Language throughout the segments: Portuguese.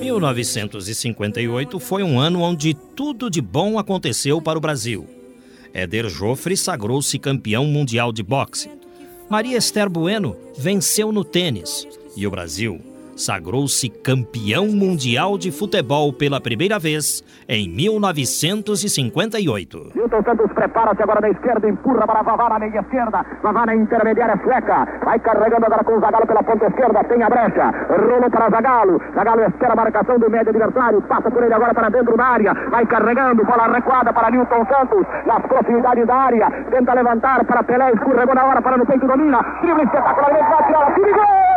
1958 foi um ano onde tudo de bom aconteceu para o Brasil. Éder Joffre sagrou-se campeão mundial de boxe. Maria Esther Bueno venceu no tênis. E o Brasil sagrou-se campeão mundial de futebol pela primeira vez em 1958. Milton Santos prepara-se agora na esquerda, empurra para Vavá na meia esquerda. Vavá na intermediária sueca. Vai carregando agora com o Zagalo pela ponta esquerda. Tem a brecha. Rolou para Zagalo. Zagalo espera a marcação do médio adversário. Passa por ele agora para dentro da área. Vai carregando. Bola recuada para Newton Santos. Nas proximidades da área. Tenta levantar para Pelé. Escorregou na hora para no peito domina. Drible espetacularmente. Vai tirar. Tira gol!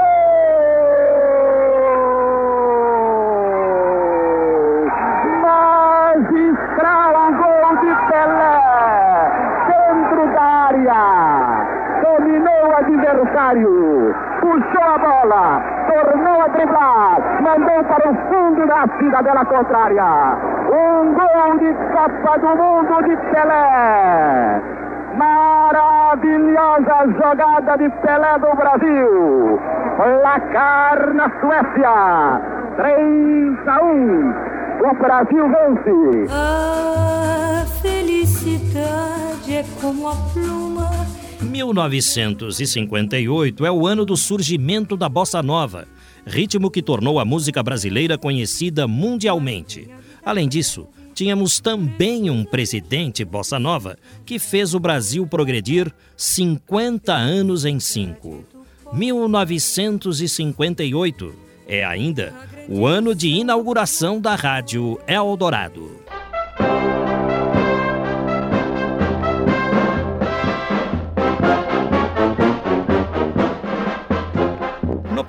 Adversário! Puxou a bola! Tornou a driblar! Mandou para o fundo da cidadela contrária! Um gol de Copa do Mundo de Pelé! Maravilhosa jogada de Pelé do Brasil! Placar na Suécia! 3 a 1! O Brasil vence! A felicidade é como a pluma 1958 é o ano do surgimento da bossa nova, ritmo que tornou a música brasileira conhecida mundialmente. Além disso, tínhamos também um presidente bossa nova que fez o Brasil progredir 50 anos em cinco. 1958 é ainda o ano de inauguração da Rádio Eldorado.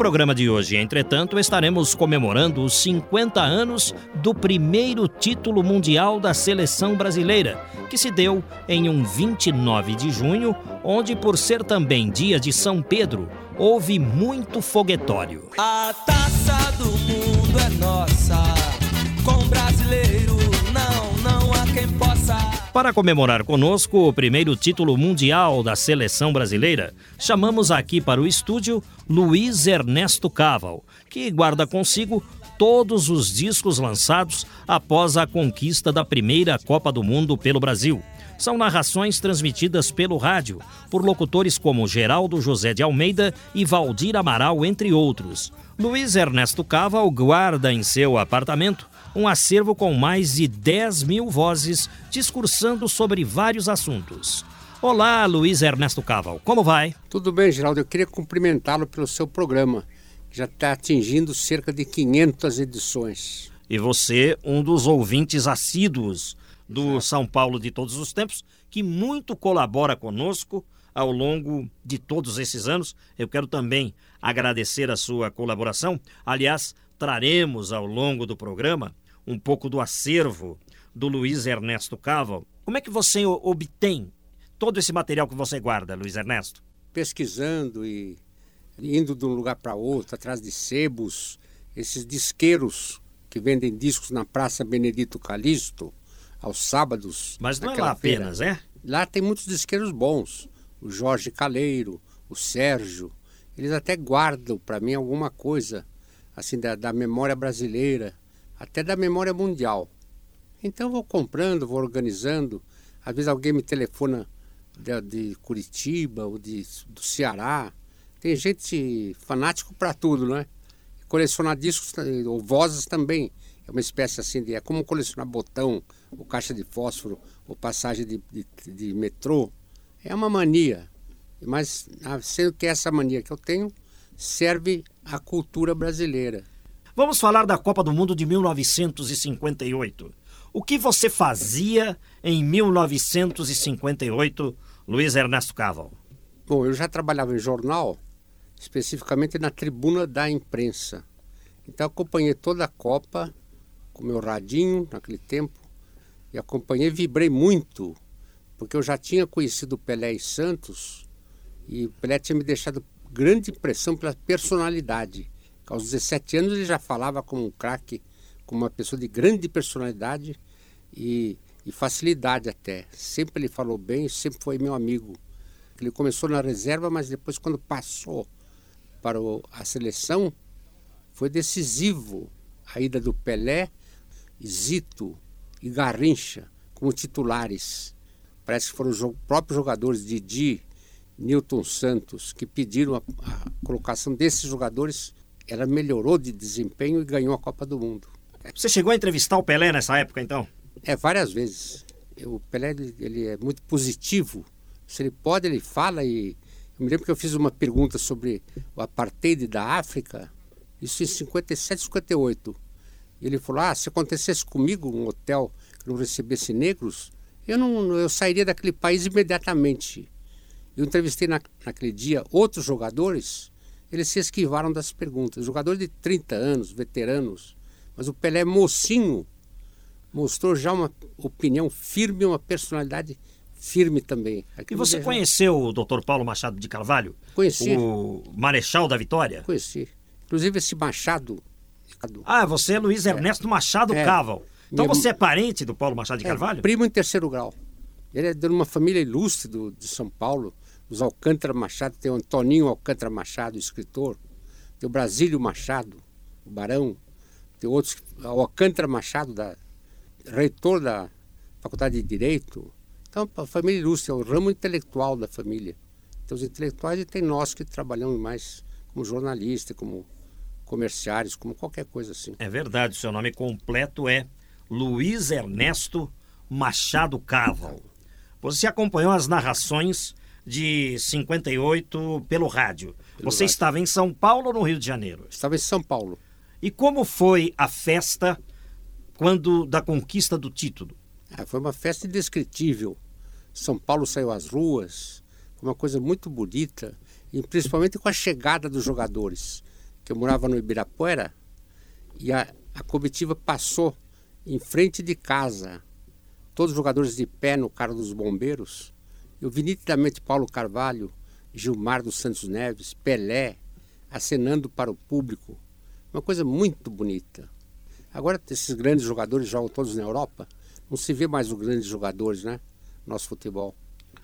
Programa de hoje, entretanto, estaremos comemorando os 50 anos do primeiro título mundial da seleção brasileira, que se deu em um 29 de junho, onde, por ser também dia de São Pedro, houve muito foguetório. A taça do mundo é nossa. Com brasileiro, não, não há quem possa. Para comemorar conosco o primeiro título mundial da seleção brasileira, chamamos aqui para o estúdio Luiz Ernesto Caval, que guarda consigo todos os discos lançados após a conquista da primeira Copa do Mundo pelo Brasil. São narrações transmitidas pelo rádio por locutores como Geraldo José de Almeida e Valdir Amaral, entre outros. Luiz Ernesto Caval guarda em seu apartamento um acervo com mais de 10 mil vozes discursando sobre vários assuntos. Olá, Luiz Ernesto Caval, como vai? Tudo bem, Geraldo. Eu queria cumprimentá-lo pelo seu programa, que já está atingindo cerca de 500 edições. E você, um dos ouvintes assíduos do São Paulo de todos os tempos, que muito colabora conosco ao longo de todos esses anos. Eu quero também agradecer a sua colaboração. Aliás, traremos ao longo do programa um pouco do acervo do Luiz Ernesto Caval. Como é que você obtém todo esse material que você guarda, Luiz Ernesto? Pesquisando e indo de um lugar para outro, atrás de sebos, esses disqueiros que vendem discos na Praça Benedito Calixto, aos sábados. Mas não é lá feira. apenas, é? Lá tem muitos disqueiros bons. O Jorge Caleiro, o Sérgio. Eles até guardam para mim alguma coisa assim da, da memória brasileira, até da memória mundial. Então vou comprando, vou organizando. Às vezes alguém me telefona de, de Curitiba ou de, do Ceará. Tem gente fanático para tudo, não é? Colecionar discos eh, ou vozes também. É uma espécie assim de. É como colecionar botão, ou caixa de fósforo, ou passagem de, de, de metrô. É uma mania. Mas, ah, sendo que essa mania que eu tenho serve à cultura brasileira. Vamos falar da Copa do Mundo de 1958. O que você fazia em 1958, Luiz Ernesto Caval? Bom, eu já trabalhava em jornal, especificamente na tribuna da imprensa. Então acompanhei toda a Copa com meu radinho naquele tempo e acompanhei, vibrei muito, porque eu já tinha conhecido Pelé e Santos e o Pelé tinha me deixado grande impressão pela personalidade. Aos 17 anos ele já falava como um craque, como uma pessoa de grande personalidade e, e facilidade até. Sempre ele falou bem, sempre foi meu amigo. Ele começou na reserva, mas depois quando passou para o, a seleção, foi decisivo a ida do Pelé, Zito e Garrincha como titulares. Parece que foram os próprios jogadores Didi, Newton Santos, que pediram a, a colocação desses jogadores. Ela melhorou de desempenho e ganhou a Copa do Mundo. Você chegou a entrevistar o Pelé nessa época, então? É, várias vezes. O Pelé ele, ele é muito positivo. Se ele pode, ele fala e eu me lembro que eu fiz uma pergunta sobre o apartheid da África, isso em 57, 58. E ele falou: Ah, se acontecesse comigo um hotel que não recebesse negros, eu não eu sairia daquele país imediatamente. Eu entrevistei na, naquele dia outros jogadores, eles se esquivaram das perguntas. Jogadores de 30 anos, veteranos, mas o Pelé mocinho mostrou já uma opinião firme, uma personalidade firme também. Aquilo e você conheceu o Dr. Paulo Machado de Carvalho? Conheci. O Marechal da Vitória? Conheci. Inclusive esse Machado. Ah, você é Luiz Ernesto é. Machado é. Caval. Então Minha... você é parente do Paulo Machado de é, Carvalho? É, primo em terceiro grau. Ele é de uma família ilustre do, de São Paulo. Os Alcântara Machado, tem o Antoninho Alcântara Machado, escritor. Tem o Brasílio Machado, o Barão. Tem outros, o Alcântara Machado, da, reitor da Faculdade de Direito. Então, a família ilustre é o ramo intelectual da família. Então, os intelectuais e tem nós que trabalhamos mais como jornalista, como comerciários, como qualquer coisa assim. É verdade, seu nome completo é Luiz Ernesto Machado Caval. Você acompanhou as narrações de 58 pelo rádio. Pelo Você rádio. estava em São Paulo ou no Rio de Janeiro? Estava em São Paulo. E como foi a festa quando da conquista do título? Ah, foi uma festa indescritível. São Paulo saiu às ruas, foi uma coisa muito bonita, e principalmente com a chegada dos jogadores. Que eu morava no Ibirapuera e a, a comitiva passou em frente de casa, todos os jogadores de pé no carro dos bombeiros. Eu vi nitidamente Paulo Carvalho, Gilmar dos Santos Neves, Pelé, acenando para o público. Uma coisa muito bonita. Agora esses grandes jogadores jogam todos na Europa. Não se vê mais os grandes jogadores, né? nosso futebol.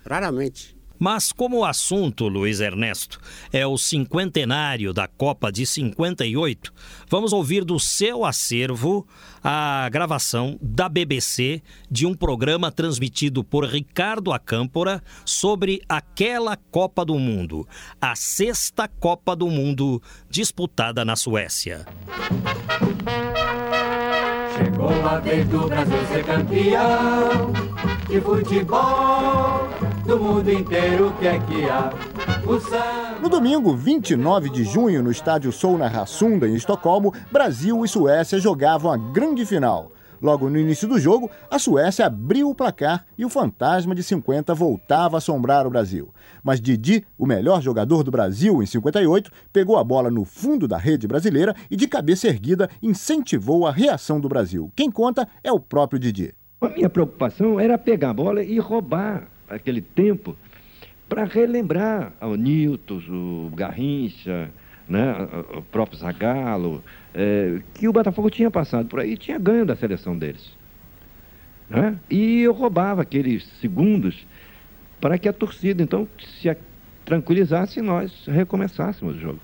Raramente. Mas como o assunto, Luiz Ernesto, é o cinquentenário da Copa de 58, vamos ouvir do seu acervo a gravação da BBC de um programa transmitido por Ricardo Acâmpora sobre aquela Copa do Mundo, a sexta Copa do Mundo disputada na Suécia. Chegou a vez do Brasil ser campeão de futebol do mundo inteiro, o que é que há? No domingo, 29 de junho, no estádio Solna Rassunda, em Estocolmo, Brasil e Suécia jogavam a grande final. Logo no início do jogo, a Suécia abriu o placar e o fantasma de 50 voltava a assombrar o Brasil. Mas Didi, o melhor jogador do Brasil em 58, pegou a bola no fundo da rede brasileira e, de cabeça erguida, incentivou a reação do Brasil. Quem conta é o próprio Didi. A minha preocupação era pegar a bola e roubar aquele tempo para relembrar o Nilton, o Garrincha, né, o próprio Zagallo, é, que o Botafogo tinha passado por aí e tinha ganho da seleção deles. Né? E eu roubava aqueles segundos para que a torcida, então, se tranquilizasse e nós recomeçássemos o jogo.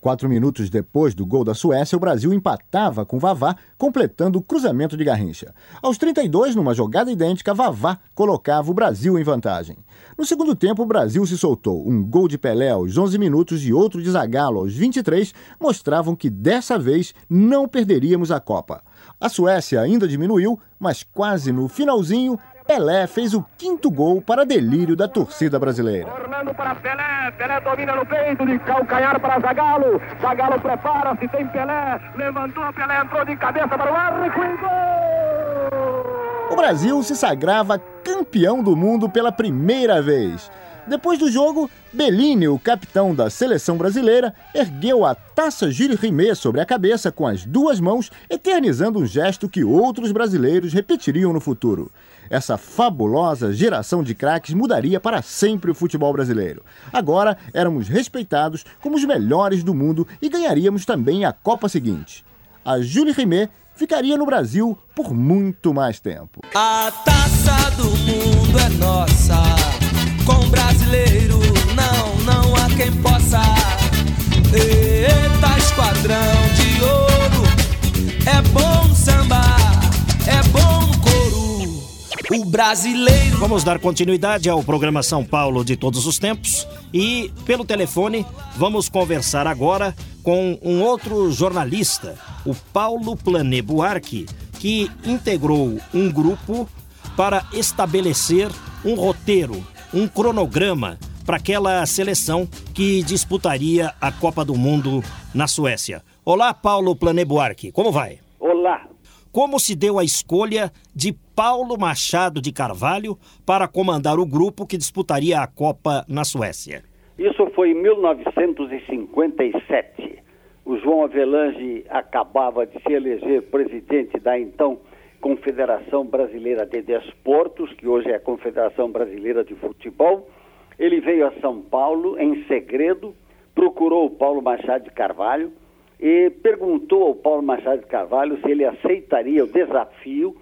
Quatro minutos depois do gol da Suécia, o Brasil empatava com Vavá, completando o cruzamento de Garrincha. Aos 32, numa jogada idêntica, Vavá colocava o Brasil em vantagem. No segundo tempo, o Brasil se soltou. Um gol de Pelé aos 11 minutos e outro de Zagallo aos 23 mostravam que dessa vez não perderíamos a Copa. A Suécia ainda diminuiu, mas quase no finalzinho Pelé fez o quinto gol para delírio da torcida brasileira. Orlando para Pelé, Pelé domina no peito, de calcanhar para Zagalo. Zagalo prepara-se, tem Pelé, levantou, Pelé entrou de cabeça para o arco e gol! O Brasil se sagrava campeão do mundo pela primeira vez. Depois do jogo, Bellini, o capitão da seleção brasileira, ergueu a taça Gilles Rimet sobre a cabeça com as duas mãos, eternizando um gesto que outros brasileiros repetiriam no futuro. Essa fabulosa geração de craques mudaria para sempre o futebol brasileiro. Agora éramos respeitados como os melhores do mundo e ganharíamos também a Copa seguinte. A Jules Rimet ficaria no Brasil por muito mais tempo. A taça do mundo é nossa. Com brasileiro não, não há quem possa. Eita, esquadrão de ouro. É bom samba, é bom. O brasileiro. Vamos dar continuidade ao programa São Paulo de todos os tempos e pelo telefone vamos conversar agora com um outro jornalista, o Paulo Plané Buarque, que integrou um grupo para estabelecer um roteiro um cronograma para aquela seleção que disputaria a Copa do Mundo na Suécia. Olá, Paulo Planebuarque, como vai? Olá. Como se deu a escolha de Paulo Machado de Carvalho para comandar o grupo que disputaria a Copa na Suécia? Isso foi em 1957. O João Avelange acabava de se eleger presidente da então Confederação Brasileira de Desportos, que hoje é a Confederação Brasileira de Futebol. Ele veio a São Paulo em segredo, procurou o Paulo Machado de Carvalho e perguntou ao Paulo Machado de Carvalho se ele aceitaria o desafio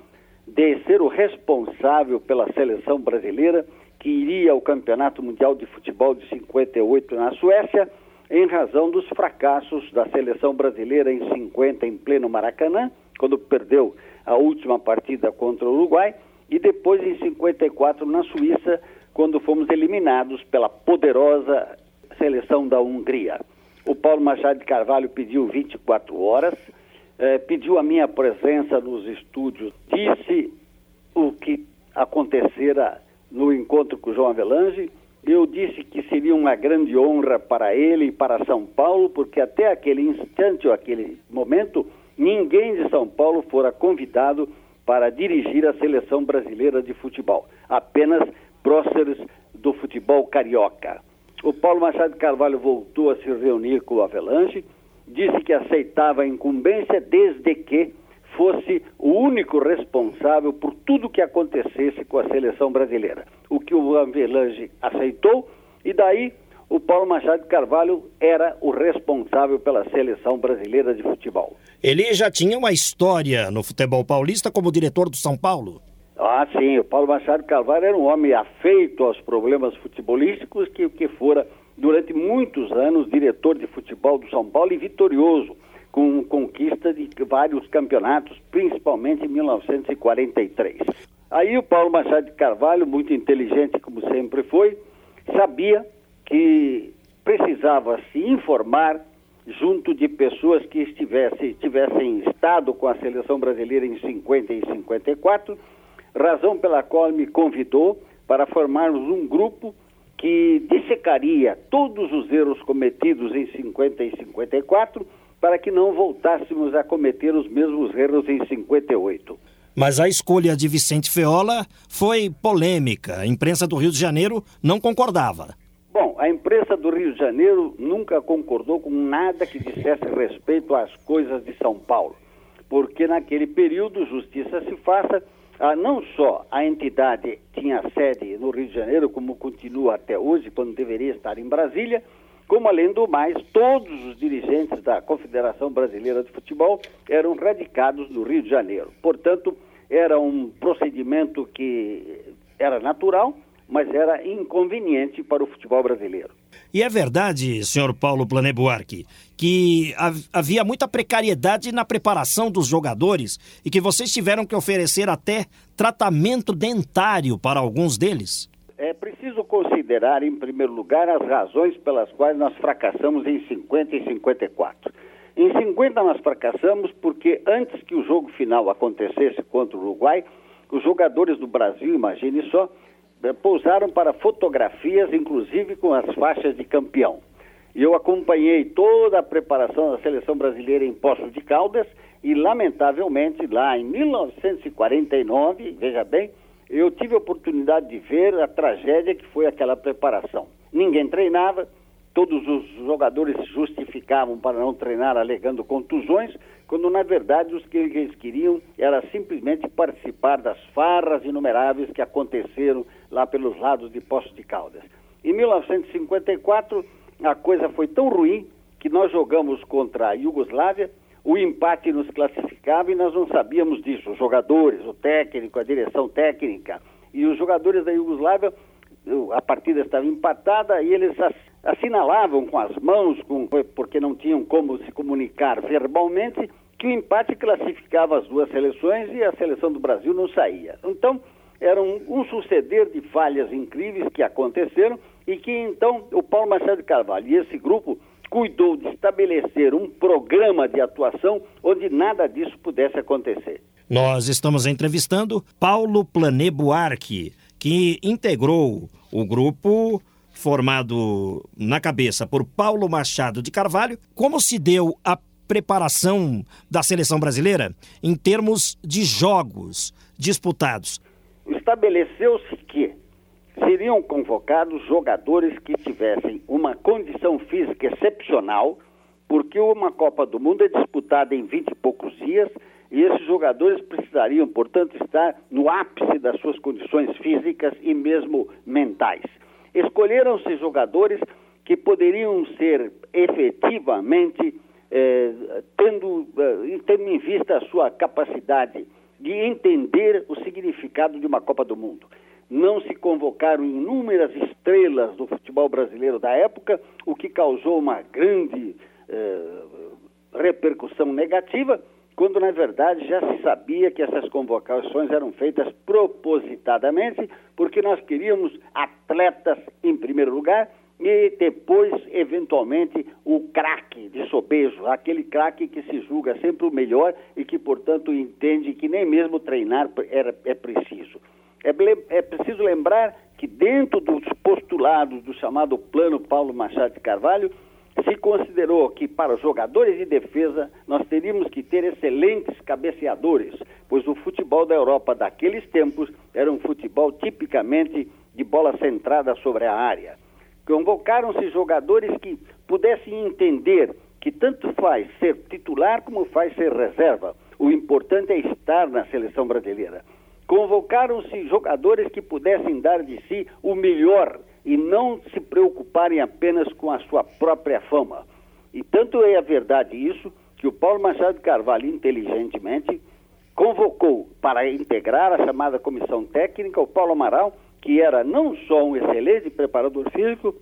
de ser o responsável pela seleção brasileira que iria ao Campeonato Mundial de Futebol de 58 na Suécia, em razão dos fracassos da seleção brasileira em 50 em pleno Maracanã, quando perdeu a última partida contra o Uruguai, e depois em 54 na Suíça, quando fomos eliminados pela poderosa seleção da Hungria. O Paulo Machado de Carvalho pediu 24 horas, eh, pediu a minha presença nos estúdios, disse o que acontecera no encontro com o João Avelange. Eu disse que seria uma grande honra para ele e para São Paulo, porque até aquele instante ou aquele momento ninguém de São Paulo fora convidado para dirigir a seleção brasileira de futebol, apenas próceres do futebol carioca. O Paulo Machado Carvalho voltou a se reunir com o Avelanche, disse que aceitava a incumbência desde que fosse o único responsável por tudo que acontecesse com a seleção brasileira. O que o Avelange aceitou e daí o Paulo Machado de Carvalho era o responsável pela seleção brasileira de futebol. Ele já tinha uma história no futebol paulista como diretor do São Paulo. Ah, sim, o Paulo Machado de Carvalho era um homem afeito aos problemas futebolísticos que, que fora durante muitos anos diretor de futebol do São Paulo e vitorioso com conquista de vários campeonatos, principalmente em 1943. Aí o Paulo Machado de Carvalho, muito inteligente como sempre foi, sabia que precisava se informar junto de pessoas que estivessem, tivessem estado com a seleção brasileira em 50 e 54, razão pela qual me convidou para formarmos um grupo que dissecaria todos os erros cometidos em 50 e 54 para que não voltássemos a cometer os mesmos erros em 58. Mas a escolha de Vicente Feola foi polêmica. A imprensa do Rio de Janeiro não concordava. Bom, a imprensa do Rio de Janeiro nunca concordou com nada que dissesse respeito às coisas de São Paulo, porque naquele período, justiça se faça, ah, não só a entidade tinha sede no Rio de Janeiro, como continua até hoje, quando deveria estar em Brasília, como além do mais, todos os dirigentes da Confederação Brasileira de Futebol eram radicados no Rio de Janeiro. Portanto, era um procedimento que era natural mas era inconveniente para o futebol brasileiro. E é verdade, senhor Paulo Planebuarque, que havia muita precariedade na preparação dos jogadores e que vocês tiveram que oferecer até tratamento dentário para alguns deles? É preciso considerar, em primeiro lugar, as razões pelas quais nós fracassamos em 50 e 54. Em 50 nós fracassamos porque antes que o jogo final acontecesse contra o Uruguai, os jogadores do Brasil, imagine só, pousaram para fotografias, inclusive com as faixas de campeão. E eu acompanhei toda a preparação da seleção brasileira em Poços de Caldas e, lamentavelmente, lá em 1949, veja bem, eu tive a oportunidade de ver a tragédia que foi aquela preparação. Ninguém treinava, todos os jogadores justificavam para não treinar alegando contusões, quando na verdade os que eles queriam era simplesmente participar das farras inumeráveis que aconteceram lá pelos lados de Poços de Caldas. Em 1954, a coisa foi tão ruim que nós jogamos contra a Iugoslávia, o empate nos classificava e nós não sabíamos disso. Os jogadores, o técnico, a direção técnica e os jogadores da Iugoslávia, a partida estava empatada e eles assinalavam com as mãos, com, porque não tinham como se comunicar verbalmente, que o empate classificava as duas seleções e a seleção do Brasil não saía. Então, era um, um suceder de falhas incríveis que aconteceram e que então o Paulo Machado de Carvalho e esse grupo cuidou de estabelecer um programa de atuação onde nada disso pudesse acontecer. Nós estamos entrevistando Paulo Plané Buarque, que integrou o grupo formado na cabeça por Paulo Machado de Carvalho. Como se deu a preparação da seleção brasileira em termos de jogos disputados? Estabeleceu-se que seriam convocados jogadores que tivessem uma condição física excepcional, porque uma Copa do Mundo é disputada em 20 e poucos dias e esses jogadores precisariam, portanto, estar no ápice das suas condições físicas e mesmo mentais. Escolheram-se jogadores que poderiam ser efetivamente, eh, tendo, eh, tendo em vista a sua capacidade de entender o significado de uma Copa do Mundo. Não se convocaram inúmeras estrelas do futebol brasileiro da época, o que causou uma grande eh, repercussão negativa, quando na verdade já se sabia que essas convocações eram feitas propositadamente, porque nós queríamos atletas em primeiro lugar e depois, eventualmente, o craque de sobejo, aquele craque que se julga sempre o melhor e que, portanto, entende que nem mesmo treinar era, é preciso. É, é preciso lembrar que dentro dos postulados do chamado Plano Paulo Machado de Carvalho, se considerou que para os jogadores de defesa nós teríamos que ter excelentes cabeceadores, pois o futebol da Europa daqueles tempos era um futebol tipicamente de bola centrada sobre a área. Convocaram-se jogadores que pudessem entender que tanto faz ser titular como faz ser reserva. O importante é estar na seleção brasileira. Convocaram-se jogadores que pudessem dar de si o melhor e não se preocuparem apenas com a sua própria fama. E tanto é a verdade isso que o Paulo Machado Carvalho, inteligentemente, convocou para integrar a chamada comissão técnica o Paulo Amaral, que era não só um excelente preparador físico,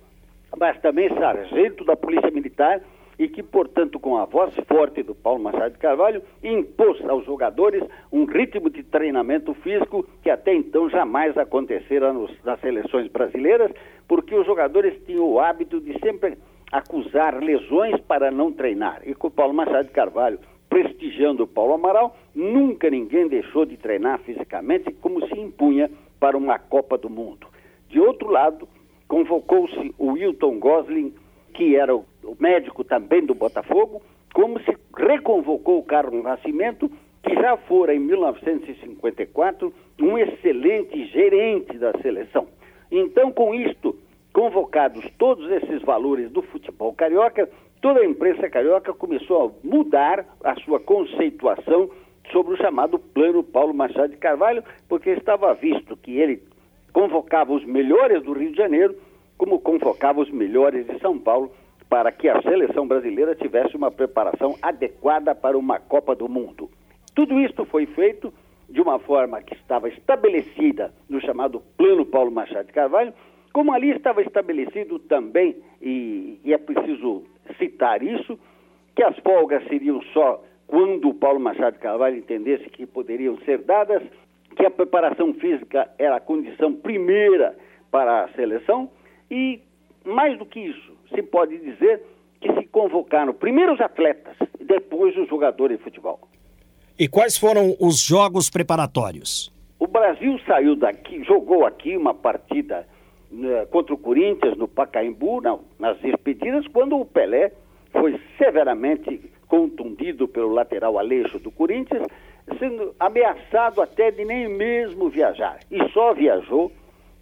mas também sargento da Polícia Militar e que, portanto, com a voz forte do Paulo Machado de Carvalho, impôs aos jogadores um ritmo de treinamento físico que até então jamais acontecera nos, nas seleções brasileiras, porque os jogadores tinham o hábito de sempre acusar lesões para não treinar. E com o Paulo Machado de Carvalho prestigiando o Paulo Amaral, nunca ninguém deixou de treinar fisicamente como se impunha para uma Copa do Mundo. De outro lado, convocou-se o Wilton Gosling que era o, médico também do Botafogo, como se reconvocou o Carlos Nascimento, que já fora em 1954 um excelente gerente da seleção. Então, com isto, convocados todos esses valores do futebol carioca, toda a imprensa carioca começou a mudar a sua conceituação sobre o chamado Plano Paulo Machado de Carvalho, porque estava visto que ele convocava os melhores do Rio de Janeiro como convocava os melhores de São Paulo para que a seleção brasileira tivesse uma preparação adequada para uma Copa do Mundo. Tudo isto foi feito de uma forma que estava estabelecida no chamado Plano Paulo Machado de Carvalho, como ali estava estabelecido também, e, e é preciso citar isso, que as folgas seriam só quando o Paulo Machado de Carvalho entendesse que poderiam ser dadas, que a preparação física era a condição primeira para a seleção, e, mais do que isso, se pode dizer que se convocaram primeiro os atletas e depois os jogadores de futebol. E quais foram os jogos preparatórios? O Brasil saiu daqui, jogou aqui uma partida né, contra o Corinthians no Pacaembu, na, nas despedidas, quando o Pelé foi severamente contundido pelo lateral Aleixo do Corinthians, sendo ameaçado até de nem mesmo viajar. E só viajou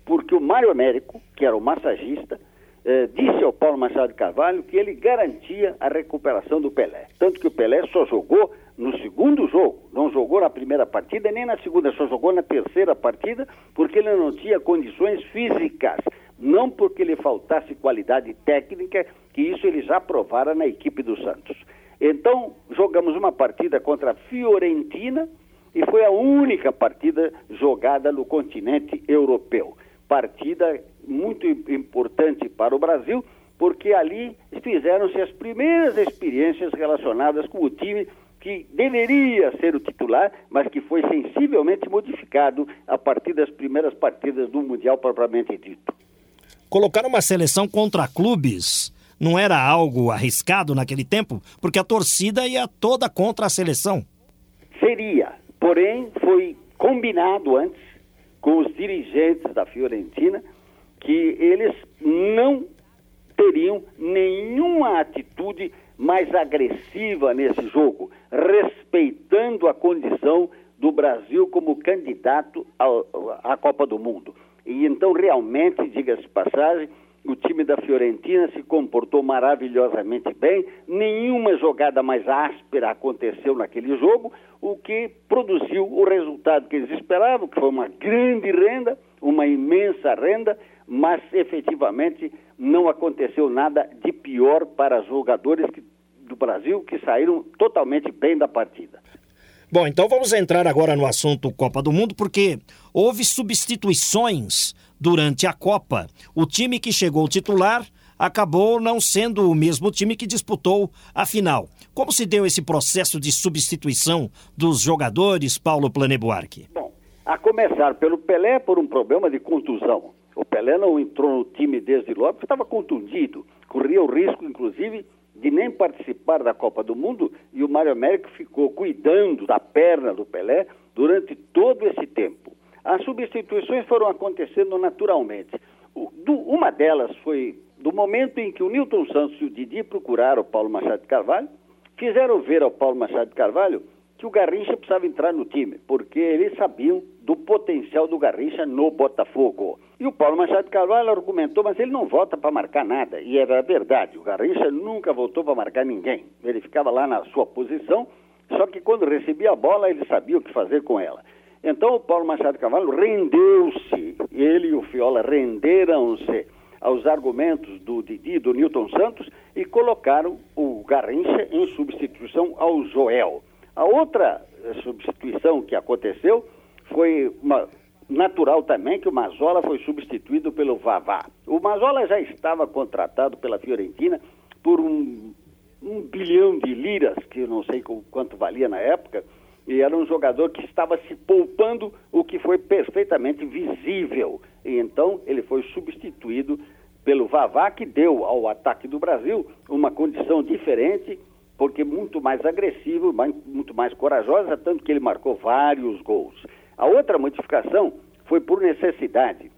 porque o Mário Américo, que era o massagista, eh, disse ao Paulo Machado de Carvalho que ele garantia a recuperação do Pelé. Tanto que o Pelé só jogou no segundo jogo, não jogou na primeira partida nem na segunda, só jogou na terceira partida porque ele não tinha condições físicas, não porque lhe faltasse qualidade técnica, que isso ele já provara na equipe do Santos. Então, jogamos uma partida contra a Fiorentina e foi a única partida jogada no continente europeu. Partida muito importante para o Brasil, porque ali fizeram-se as primeiras experiências relacionadas com o time que deveria ser o titular, mas que foi sensivelmente modificado a partir das primeiras partidas do Mundial propriamente dito. Colocar uma seleção contra clubes não era algo arriscado naquele tempo? Porque a torcida ia toda contra a seleção. Seria, porém foi combinado antes com os dirigentes da Fiorentina que eles não teriam nenhuma atitude mais agressiva nesse jogo, respeitando a condição do Brasil como candidato à Copa do Mundo. E então, realmente, diga-se passagem, o time da Fiorentina se comportou maravilhosamente bem, nenhuma jogada mais áspera aconteceu naquele jogo, o que produziu o resultado que eles esperavam, que foi uma grande renda, uma imensa renda, mas efetivamente não aconteceu nada de pior para os jogadores que, do Brasil que saíram totalmente bem da partida. Bom, então vamos entrar agora no assunto Copa do Mundo, porque houve substituições durante a Copa. O time que chegou titular acabou não sendo o mesmo time que disputou a final. Como se deu esse processo de substituição dos jogadores, Paulo Planebuarque? Bom, a começar pelo Pelé por um problema de contusão. O Pelé não entrou no time desde logo porque estava contundido. Corria o risco, inclusive, de nem participar da Copa do Mundo e o Mário Américo ficou cuidando da perna do Pelé durante todo esse tempo. As substituições foram acontecendo naturalmente. uma delas foi do momento em que o Newton Santos e o Didi procuraram o Paulo Machado de Carvalho, fizeram ver ao Paulo Machado de Carvalho que o Garrincha precisava entrar no time, porque eles sabiam do potencial do Garrincha no Botafogo. E o Paulo Machado de Carvalho argumentou, mas ele não volta para marcar nada. E era verdade, o Garrincha nunca voltou para marcar ninguém. Ele ficava lá na sua posição, só que quando recebia a bola, ele sabia o que fazer com ela. Então o Paulo Machado de rendeu-se, ele e o Fiola renderam-se aos argumentos do Didi, do Newton Santos, e colocaram o Garrincha em substituição ao Joel. A outra eh, substituição que aconteceu foi uma, natural também que o Mazola foi substituído pelo Vavá. O Mazola já estava contratado pela Fiorentina por um, um bilhão de liras, que não sei quanto valia na época, e era um jogador que estava se poupando, o que foi perfeitamente visível. E então ele foi substituído pelo Vavá, que deu ao ataque do Brasil uma condição diferente porque muito mais agressivo, muito mais corajosa, tanto que ele marcou vários gols. A outra modificação foi por necessidade,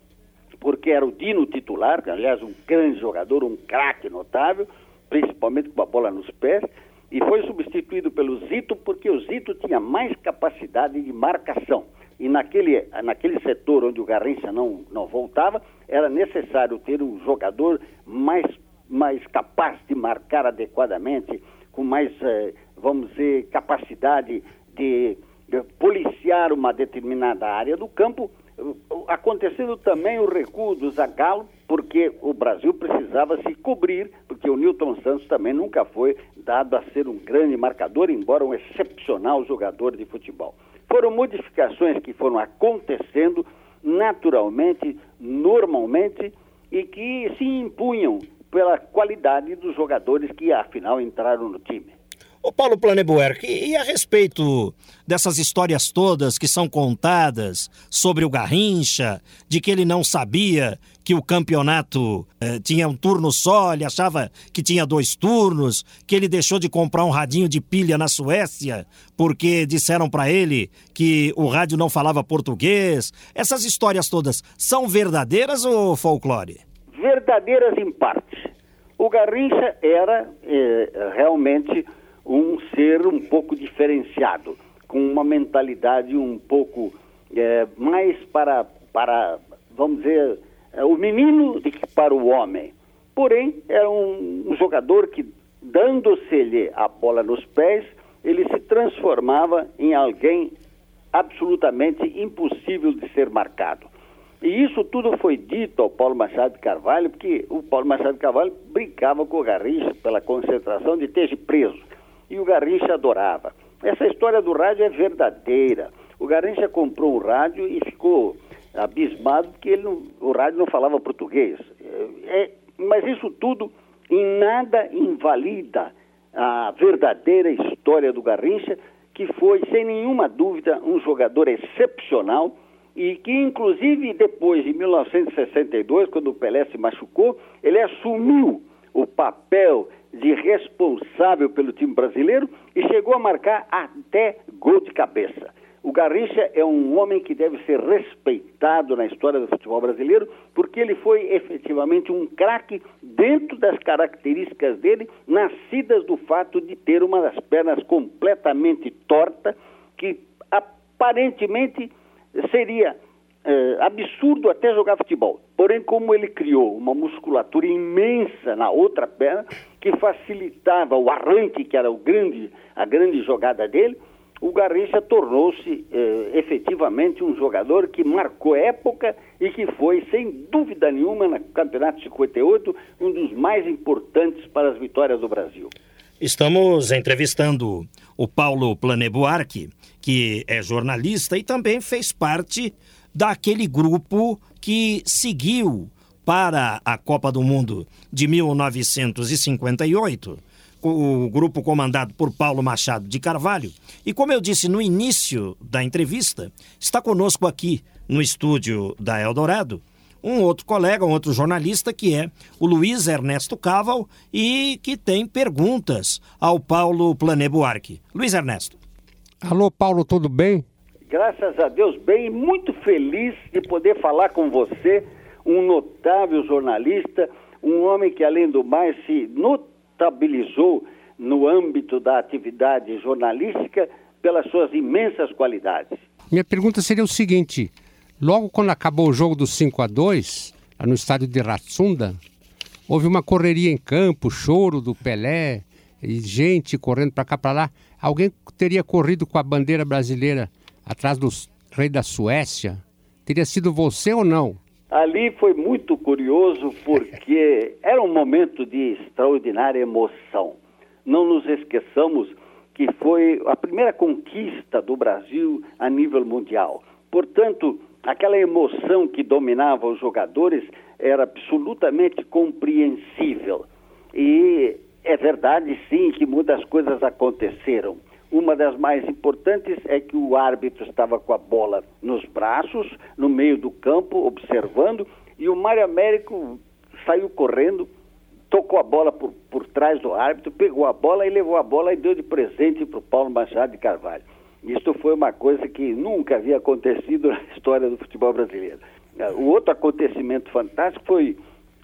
porque era o Dino titular, aliás, um grande jogador, um craque notável, principalmente com a bola nos pés, e foi substituído pelo Zito porque o Zito tinha mais capacidade de marcação. E naquele, naquele setor onde o Garrincha não, não voltava, era necessário ter um jogador mais, mais capaz de marcar adequadamente, com mais, eh, vamos dizer, capacidade de, de policiar uma determinada área do campo, acontecendo também o recuo do Zagallo, porque o Brasil precisava se cobrir, porque o Newton Santos também nunca foi dado a ser um grande marcador, embora um excepcional jogador de futebol. Foram modificações que foram acontecendo naturalmente, normalmente, e que se impunham pela qualidade dos jogadores que afinal entraram no time. Ô Paulo Planebuerque, e a respeito dessas histórias todas que são contadas sobre o Garrincha, de que ele não sabia que o campeonato eh, tinha um turno só, ele achava que tinha dois turnos, que ele deixou de comprar um radinho de pilha na Suécia porque disseram para ele que o rádio não falava português. Essas histórias todas são verdadeiras ou folclore? Verdadeiras em parte. O Garrincha era eh, realmente um ser um pouco diferenciado, com uma mentalidade um pouco é, mais para, para, vamos dizer, é, o menino do que para o homem. Porém, era um, um jogador que, dando-se-lhe a bola nos pés, ele se transformava em alguém absolutamente impossível de ser marcado. E isso tudo foi dito ao Paulo Machado de Carvalho, porque o Paulo Machado de Carvalho brincava com o Garrincha pela concentração de esteja preso e o Garrincha adorava. Essa história do rádio é verdadeira. O Garrincha comprou um rádio e ficou abismado porque ele não, o rádio não falava português. É, é, mas isso tudo em nada invalida a verdadeira história do Garrincha, que foi, sem nenhuma dúvida, um jogador excepcional e que, inclusive, depois de 1962, quando o Pelé se machucou, ele assumiu o papel de responsável pelo time brasileiro e chegou a marcar até gol de cabeça. O Garrincha é um homem que deve ser respeitado na história do futebol brasileiro, porque ele foi efetivamente um craque dentro das características dele, nascidas do fato de ter uma das pernas completamente torta, que aparentemente seria é, absurdo até jogar futebol. Porém, como ele criou uma musculatura imensa na outra perna, que facilitava o arranque, que era o grande, a grande jogada dele, o Garrincha tornou-se é, efetivamente um jogador que marcou época e que foi, sem dúvida nenhuma, no Campeonato 58, um dos mais importantes para as vitórias do Brasil. Estamos entrevistando o Paulo Planebuarque, que é jornalista e também fez parte daquele grupo que seguiu para a Copa do Mundo de 1958, o grupo comandado por Paulo Machado de Carvalho. E como eu disse no início da entrevista, está conosco aqui no estúdio da Eldorado um outro colega, um outro jornalista, que é o Luiz Ernesto Caval e que tem perguntas ao Paulo Planebuarque. Luiz Ernesto. Alô, Paulo, tudo bem? Graças a Deus, bem, muito feliz de poder falar com você, um notável jornalista, um homem que, além do mais, se notabilizou no âmbito da atividade jornalística pelas suas imensas qualidades. Minha pergunta seria o seguinte: logo quando acabou o jogo do 5 a 2 no estádio de Ratsunda, houve uma correria em campo, choro do Pelé, e gente correndo para cá para lá. Alguém teria corrido com a bandeira brasileira atrás do rei da Suécia? Teria sido você ou não? Ali foi muito curioso porque era um momento de extraordinária emoção. Não nos esqueçamos que foi a primeira conquista do Brasil a nível mundial. Portanto, aquela emoção que dominava os jogadores era absolutamente compreensível. E é verdade, sim, que muitas coisas aconteceram. Uma das mais importantes é que o árbitro estava com a bola nos braços, no meio do campo, observando, e o Mário Américo saiu correndo, tocou a bola por, por trás do árbitro, pegou a bola e levou a bola e deu de presente para o Paulo Machado de Carvalho. Isso foi uma coisa que nunca havia acontecido na história do futebol brasileiro. O outro acontecimento fantástico foi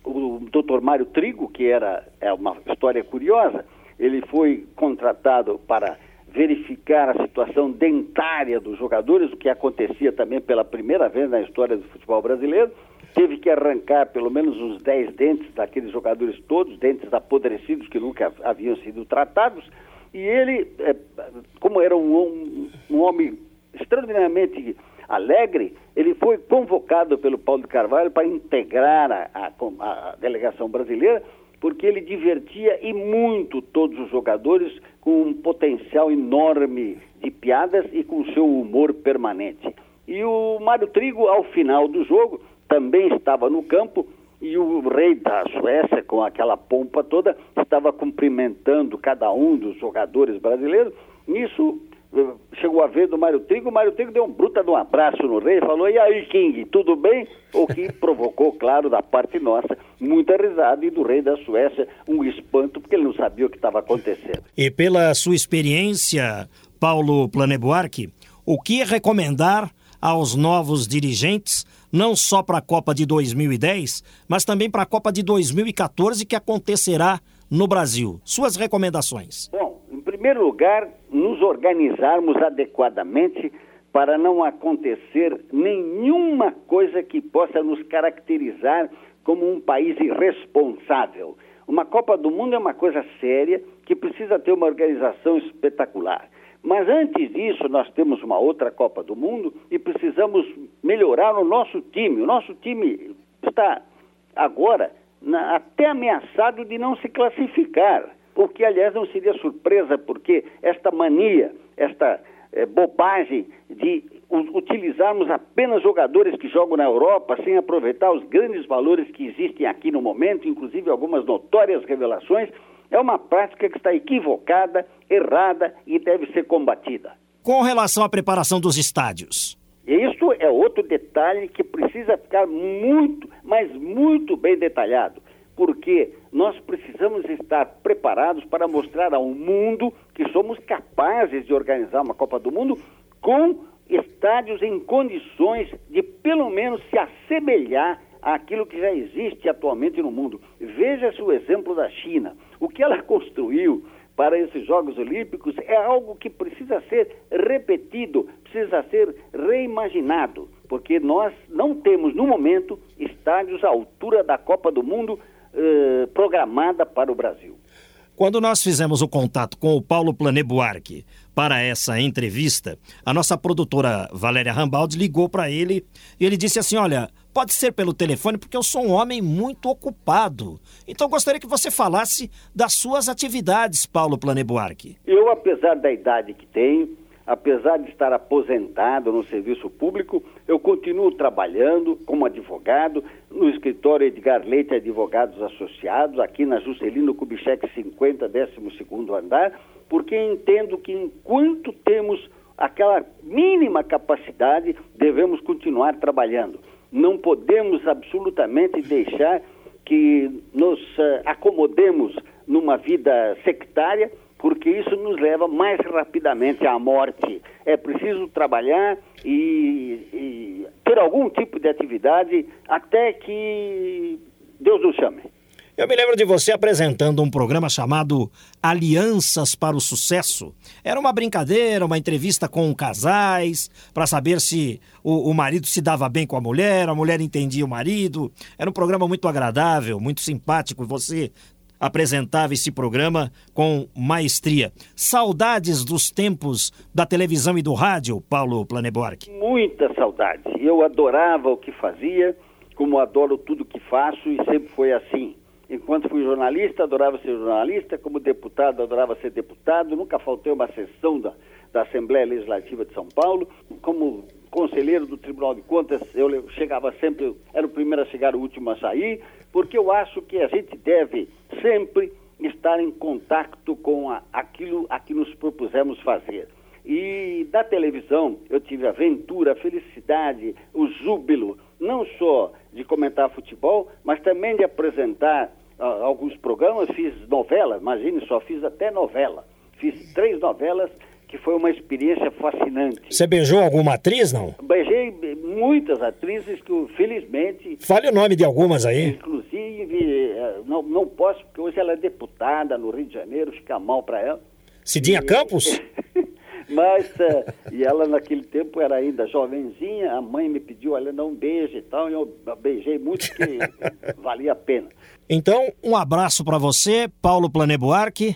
o Dr. Mário Trigo, que era é uma história curiosa. Ele foi contratado para verificar a situação dentária dos jogadores, o que acontecia também pela primeira vez na história do futebol brasileiro. Teve que arrancar pelo menos uns 10 dentes daqueles jogadores todos, dentes apodrecidos que nunca haviam sido tratados. E ele, é, como era um, um, um homem extraordinariamente alegre, ele foi convocado pelo Paulo de Carvalho para integrar a, a, a delegação brasileira porque ele divertia e muito todos os jogadores com um potencial enorme de piadas e com seu humor permanente. E o Mário Trigo, ao final do jogo, também estava no campo e o rei da Suécia, com aquela pompa toda, estava cumprimentando cada um dos jogadores brasileiros. Nisso chegou a vez do Mário Trigo, o Mário Trigo deu um bruta de um abraço no rei e falou: E aí, King, tudo bem? O que provocou, claro, da parte nossa, muita risada e do rei da Suécia um espanto, porque ele não sabia o que estava acontecendo. E pela sua experiência, Paulo Planebuarque, o que recomendar aos novos dirigentes, não só para a Copa de 2010, mas também para a Copa de 2014, que acontecerá no Brasil? Suas recomendações. Bom, primeiro lugar, nos organizarmos adequadamente para não acontecer nenhuma coisa que possa nos caracterizar como um país irresponsável. Uma Copa do Mundo é uma coisa séria que precisa ter uma organização espetacular. Mas antes disso, nós temos uma outra Copa do Mundo e precisamos melhorar o nosso time. O nosso time está agora na, até ameaçado de não se classificar. O que, aliás, não seria surpresa, porque esta mania, esta eh, bobagem de utilizarmos apenas jogadores que jogam na Europa sem aproveitar os grandes valores que existem aqui no momento, inclusive algumas notórias revelações, é uma prática que está equivocada, errada e deve ser combatida. Com relação à preparação dos estádios. Isso é outro detalhe que precisa ficar muito, mas muito bem detalhado, porque nós precisamos estar preparados para mostrar ao mundo que somos capazes de organizar uma Copa do Mundo com estádios em condições de pelo menos se assemelhar àquilo que já existe atualmente no mundo. Veja-se o exemplo da China. O que ela construiu para esses Jogos Olímpicos é algo que precisa ser repetido, precisa ser reimaginado, porque nós não temos no momento estádios à altura da Copa do Mundo eh, programada para o Brasil. Quando nós fizemos o contato com o Paulo Plané Buarque para essa entrevista, a nossa produtora Valéria Rambaldi ligou para ele e ele disse assim: Olha, pode ser pelo telefone porque eu sou um homem muito ocupado. Então gostaria que você falasse das suas atividades, Paulo Plané Buarque. Eu, apesar da idade que tenho, apesar de estar aposentado no serviço público, eu continuo trabalhando como advogado no escritório Edgar Leite Advogados Associados, aqui na Juscelino Kubitschek 50, 12º andar, porque entendo que enquanto temos aquela mínima capacidade, devemos continuar trabalhando. Não podemos absolutamente deixar que nos uh, acomodemos numa vida sectária porque isso nos leva mais rapidamente à morte. É preciso trabalhar e, e ter algum tipo de atividade até que Deus nos chame. Eu me lembro de você apresentando um programa chamado Alianças para o Sucesso. Era uma brincadeira, uma entrevista com casais, para saber se o, o, marido se dava bem com a mulher, a mulher entendia o marido. Era um programa muito agradável, muito simpático. Você apresentava esse programa com maestria. Saudades dos tempos da televisão e do rádio, Paulo Planeborg? Muita saudade. Eu adorava o que fazia, como adoro tudo que faço e sempre foi assim. Enquanto fui jornalista, adorava ser jornalista, como deputado, adorava ser deputado, nunca faltei uma sessão da, da Assembleia Legislativa de São Paulo. Como conselheiro do Tribunal de Contas, eu chegava sempre, era o primeiro a chegar, o último a sair, porque eu acho que a gente deve sempre estar em contato com a, aquilo a que nos propusemos fazer. E da televisão eu tive a aventura, a felicidade, o júbilo, não só de comentar futebol, mas também de apresentar uh, alguns programas. Fiz novela, imagine só, fiz até novela. Fiz três novelas que foi uma experiência fascinante. Você beijou alguma atriz, não? Beijei muitas atrizes que, felizmente... Fale o nome de algumas aí. Inclusive, eh, não, não posso, porque hoje ela é deputada no Rio de Janeiro, fica mal para ela. Cidinha e... Campos? Mas, uh, e ela naquele tempo era ainda jovenzinha, a mãe me pediu, olha, não beije e tal, e eu beijei muito, que valia a pena. Então, um abraço para você, Paulo Planebuarque.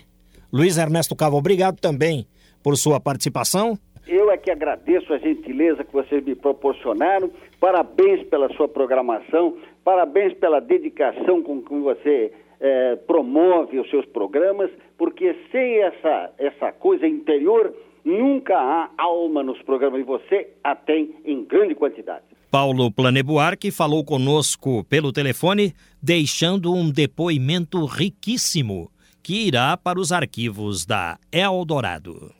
Luiz Ernesto Cavo, obrigado também por sua participação. Eu é que agradeço a gentileza que vocês me proporcionaram. Parabéns pela sua programação, parabéns pela dedicação com que você eh, promove os seus programas, porque sem essa, essa coisa interior, nunca há alma nos programas e você a tem em grande quantidade. Paulo Planeboar, que falou conosco pelo telefone, deixando um depoimento riquíssimo que irá para os arquivos da Eldorado.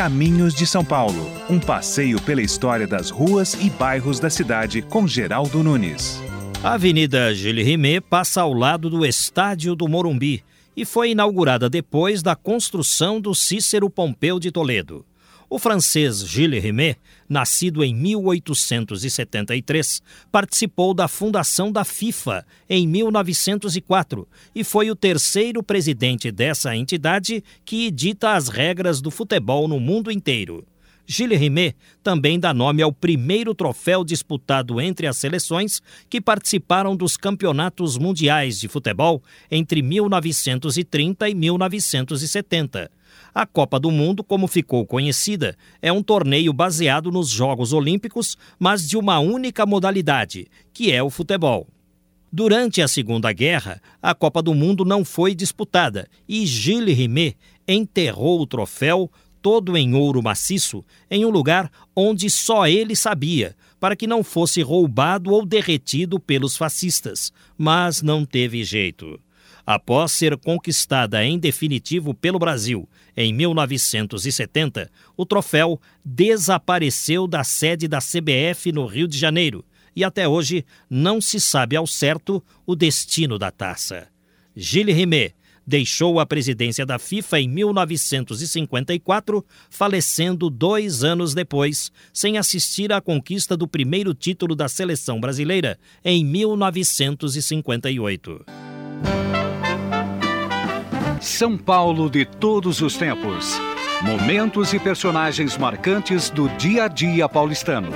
Caminhos de São Paulo, um passeio pela história das ruas e bairros da cidade com Geraldo Nunes. A Avenida Gilles Rimet passa ao lado do Estádio do Morumbi e foi inaugurada depois da construção do Cícero Pompeu de Toledo. O francês Gilles Rimet, nascido em 1873, participou da fundação da FIFA em 1904 e foi o terceiro presidente dessa entidade que edita as regras do futebol no mundo inteiro. Gilles Rimet também dá nome ao primeiro troféu disputado entre as seleções que participaram dos campeonatos mundiais de futebol entre 1930 e 1970 a Copa do Mundo, como ficou conhecida, é um torneio baseado nos Jogos Olímpicos, mas de uma única modalidade, que é o futebol. Durante a Segunda Guerra, a Copa do Mundo não foi disputada e Gilles Rimet enterrou o troféu, todo em ouro maciço, em um lugar onde só ele sabia, para que não fosse roubado ou derretido pelos fascistas, mas não teve jeito. Após ser conquistada em definitivo pelo Brasil em 1970, o troféu desapareceu da sede da CBF no Rio de Janeiro e até hoje não se sabe ao certo o destino da taça. Gilles Rimet deixou a presidência da FIFA em 1954, falecendo dois anos depois, sem assistir à conquista do primeiro título da seleção brasileira em 1958. São Paulo de todos os tempos. Momentos e personagens marcantes do dia a dia paulistano.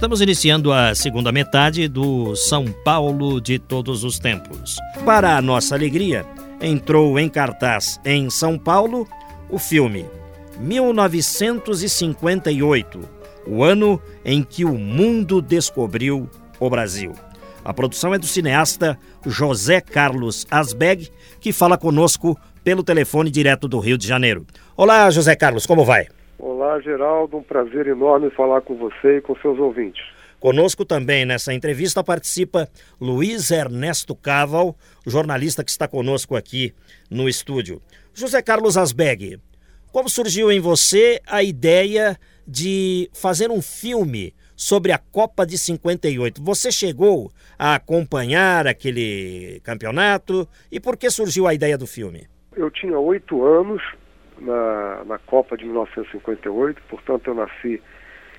Estamos iniciando a segunda metade do São Paulo de todos os tempos. Para a nossa alegria, entrou em cartaz em São Paulo o filme 1958, o ano em que o mundo descobriu o Brasil. A produção é do cineasta José Carlos Asbeg, que fala conosco pelo telefone direto do Rio de Janeiro. Olá, José Carlos, como vai? Olá, Geraldo. Um prazer enorme falar com você e com seus ouvintes. Conosco também nessa entrevista participa Luiz Ernesto Caval, jornalista que está conosco aqui no estúdio. José Carlos Asbeg, como surgiu em você a ideia de fazer um filme sobre a Copa de 58? Você chegou a acompanhar aquele campeonato e por que surgiu a ideia do filme? Eu tinha oito anos na, na Copa de 1958, portanto eu nasci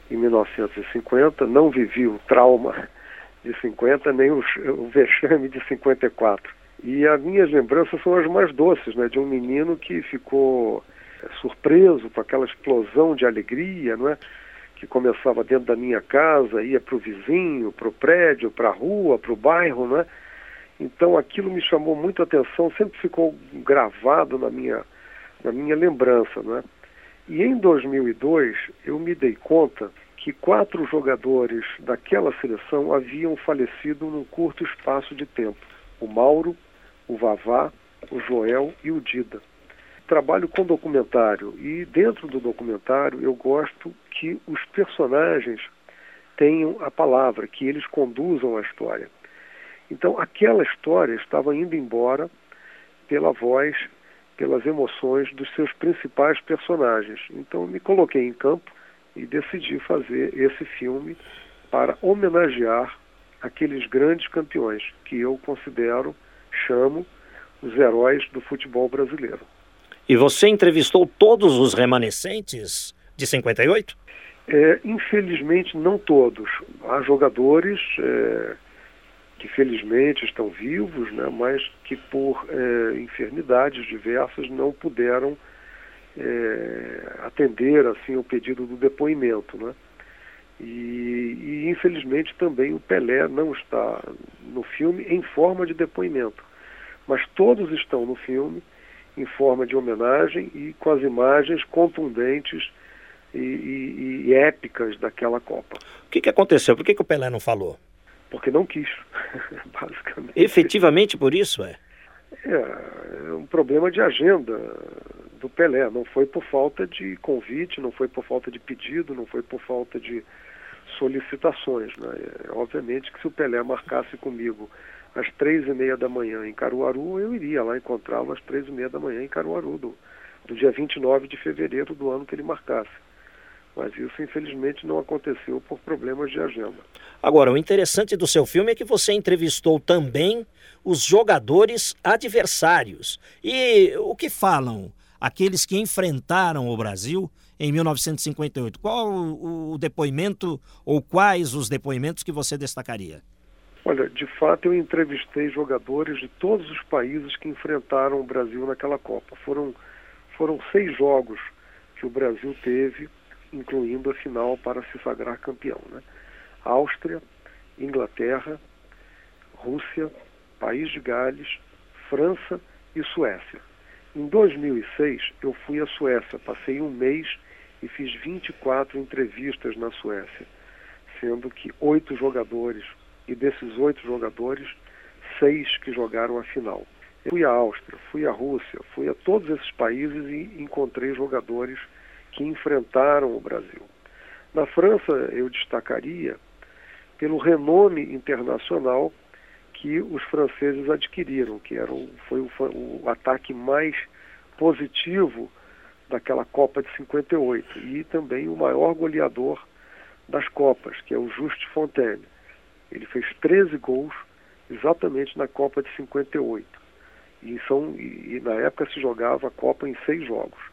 em 1950, não vivi o trauma de 50, nem o, o vexame de 54. E as minhas lembranças são as mais doces, né, de um menino que ficou é, surpreso com aquela explosão de alegria, não é? que começava dentro da minha casa, ia para o vizinho, para o prédio, para a rua, para o bairro, né? Então aquilo me chamou muito a atenção, sempre ficou gravado na minha na minha lembrança, né? E em 2002 eu me dei conta que quatro jogadores daquela seleção haviam falecido num curto espaço de tempo: o Mauro, o Vavá, o Joel e o Dida. Trabalho com documentário e dentro do documentário eu gosto que os personagens tenham a palavra, que eles conduzam a história. Então aquela história estava indo embora pela voz pelas emoções dos seus principais personagens. Então me coloquei em campo e decidi fazer esse filme para homenagear aqueles grandes campeões que eu considero, chamo, os heróis do futebol brasileiro. E você entrevistou todos os remanescentes de 58? É, infelizmente, não todos. Há jogadores é, que felizmente estão vivos, né, mas que por é, enfermidades diversas não puderam é, atender assim o pedido do depoimento, né? E, e, infelizmente também o Pelé não está no filme em forma de depoimento, mas todos estão no filme em forma de homenagem e com as imagens contundentes e, e, e épicas daquela Copa. O que, que aconteceu? Por que, que o Pelé não falou? Porque não quis, basicamente. Efetivamente por isso, é? É, é um problema de agenda do Pelé. Não foi por falta de convite, não foi por falta de pedido, não foi por falta de solicitações. Né? É, obviamente que se o Pelé marcasse comigo às três e meia da manhã em Caruaru, eu iria lá encontrá-lo às três e meia da manhã em Caruaru, do, do dia 29 de fevereiro do ano que ele marcasse. Mas isso, infelizmente, não aconteceu por problemas de agenda. Agora, o interessante do seu filme é que você entrevistou também os jogadores adversários. E o que falam aqueles que enfrentaram o Brasil em 1958? Qual o, depoimento ou quais os depoimentos que você destacaria? Olha, de fato eu entrevistei jogadores de todos os países que enfrentaram o Brasil naquela Copa. Foram, foram seis jogos que o Brasil teve, incluindo a final para se sagrar campeão. Né? Áustria, Inglaterra, Rússia, País de Gales, França e Suécia. Em 2006, eu fui à Suécia, passei um mês e fiz 24 entrevistas na Suécia, sendo que oito jogadores, e desses oito jogadores, seis que jogaram a final. Eu fui à Áustria, fui à Rússia, fui a todos esses países e encontrei jogadores que enfrentaram o Brasil. Na França, eu destacaria pelo renome internacional que os franceses adquiriram, que era o, foi o, o ataque mais positivo daquela Copa de 58 e também o maior goleador das Copas, que é o Juste Fontaine. Ele fez 13 gols exatamente na Copa de 58. E, são, e, e na época se jogava a Copa em seis jogos.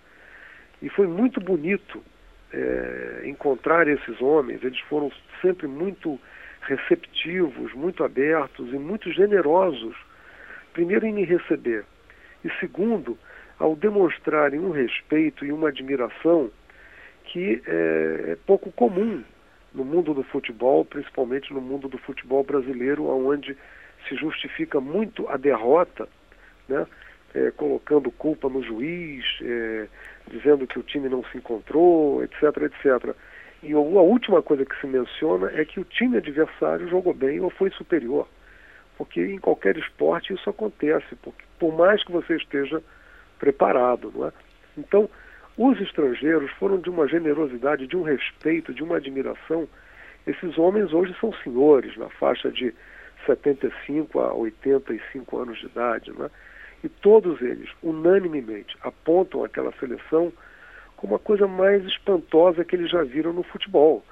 E foi muito bonito é, encontrar esses homens, eles foram sempre muito receptivos, muito abertos e muito generosos, primeiro em me receber, e segundo, ao demonstrarem um respeito e uma admiração que é, é pouco comum no mundo do futebol, principalmente no mundo do futebol brasileiro, onde se justifica muito a derrota, né? É, colocando culpa no juiz, é, dizendo que o time não se encontrou, etc, etc. E a última coisa que se menciona é que o time adversário jogou bem ou foi superior. Porque em qualquer esporte isso acontece, porque por mais que você esteja preparado, não é? Então, os estrangeiros foram de uma generosidade, de um respeito, de uma admiração. Esses homens hoje são senhores, na faixa de 75 a 85 anos de idade, não é? E todos eles, unanimemente, apontam aquela seleção como a coisa mais espantosa que eles já viram no futebol.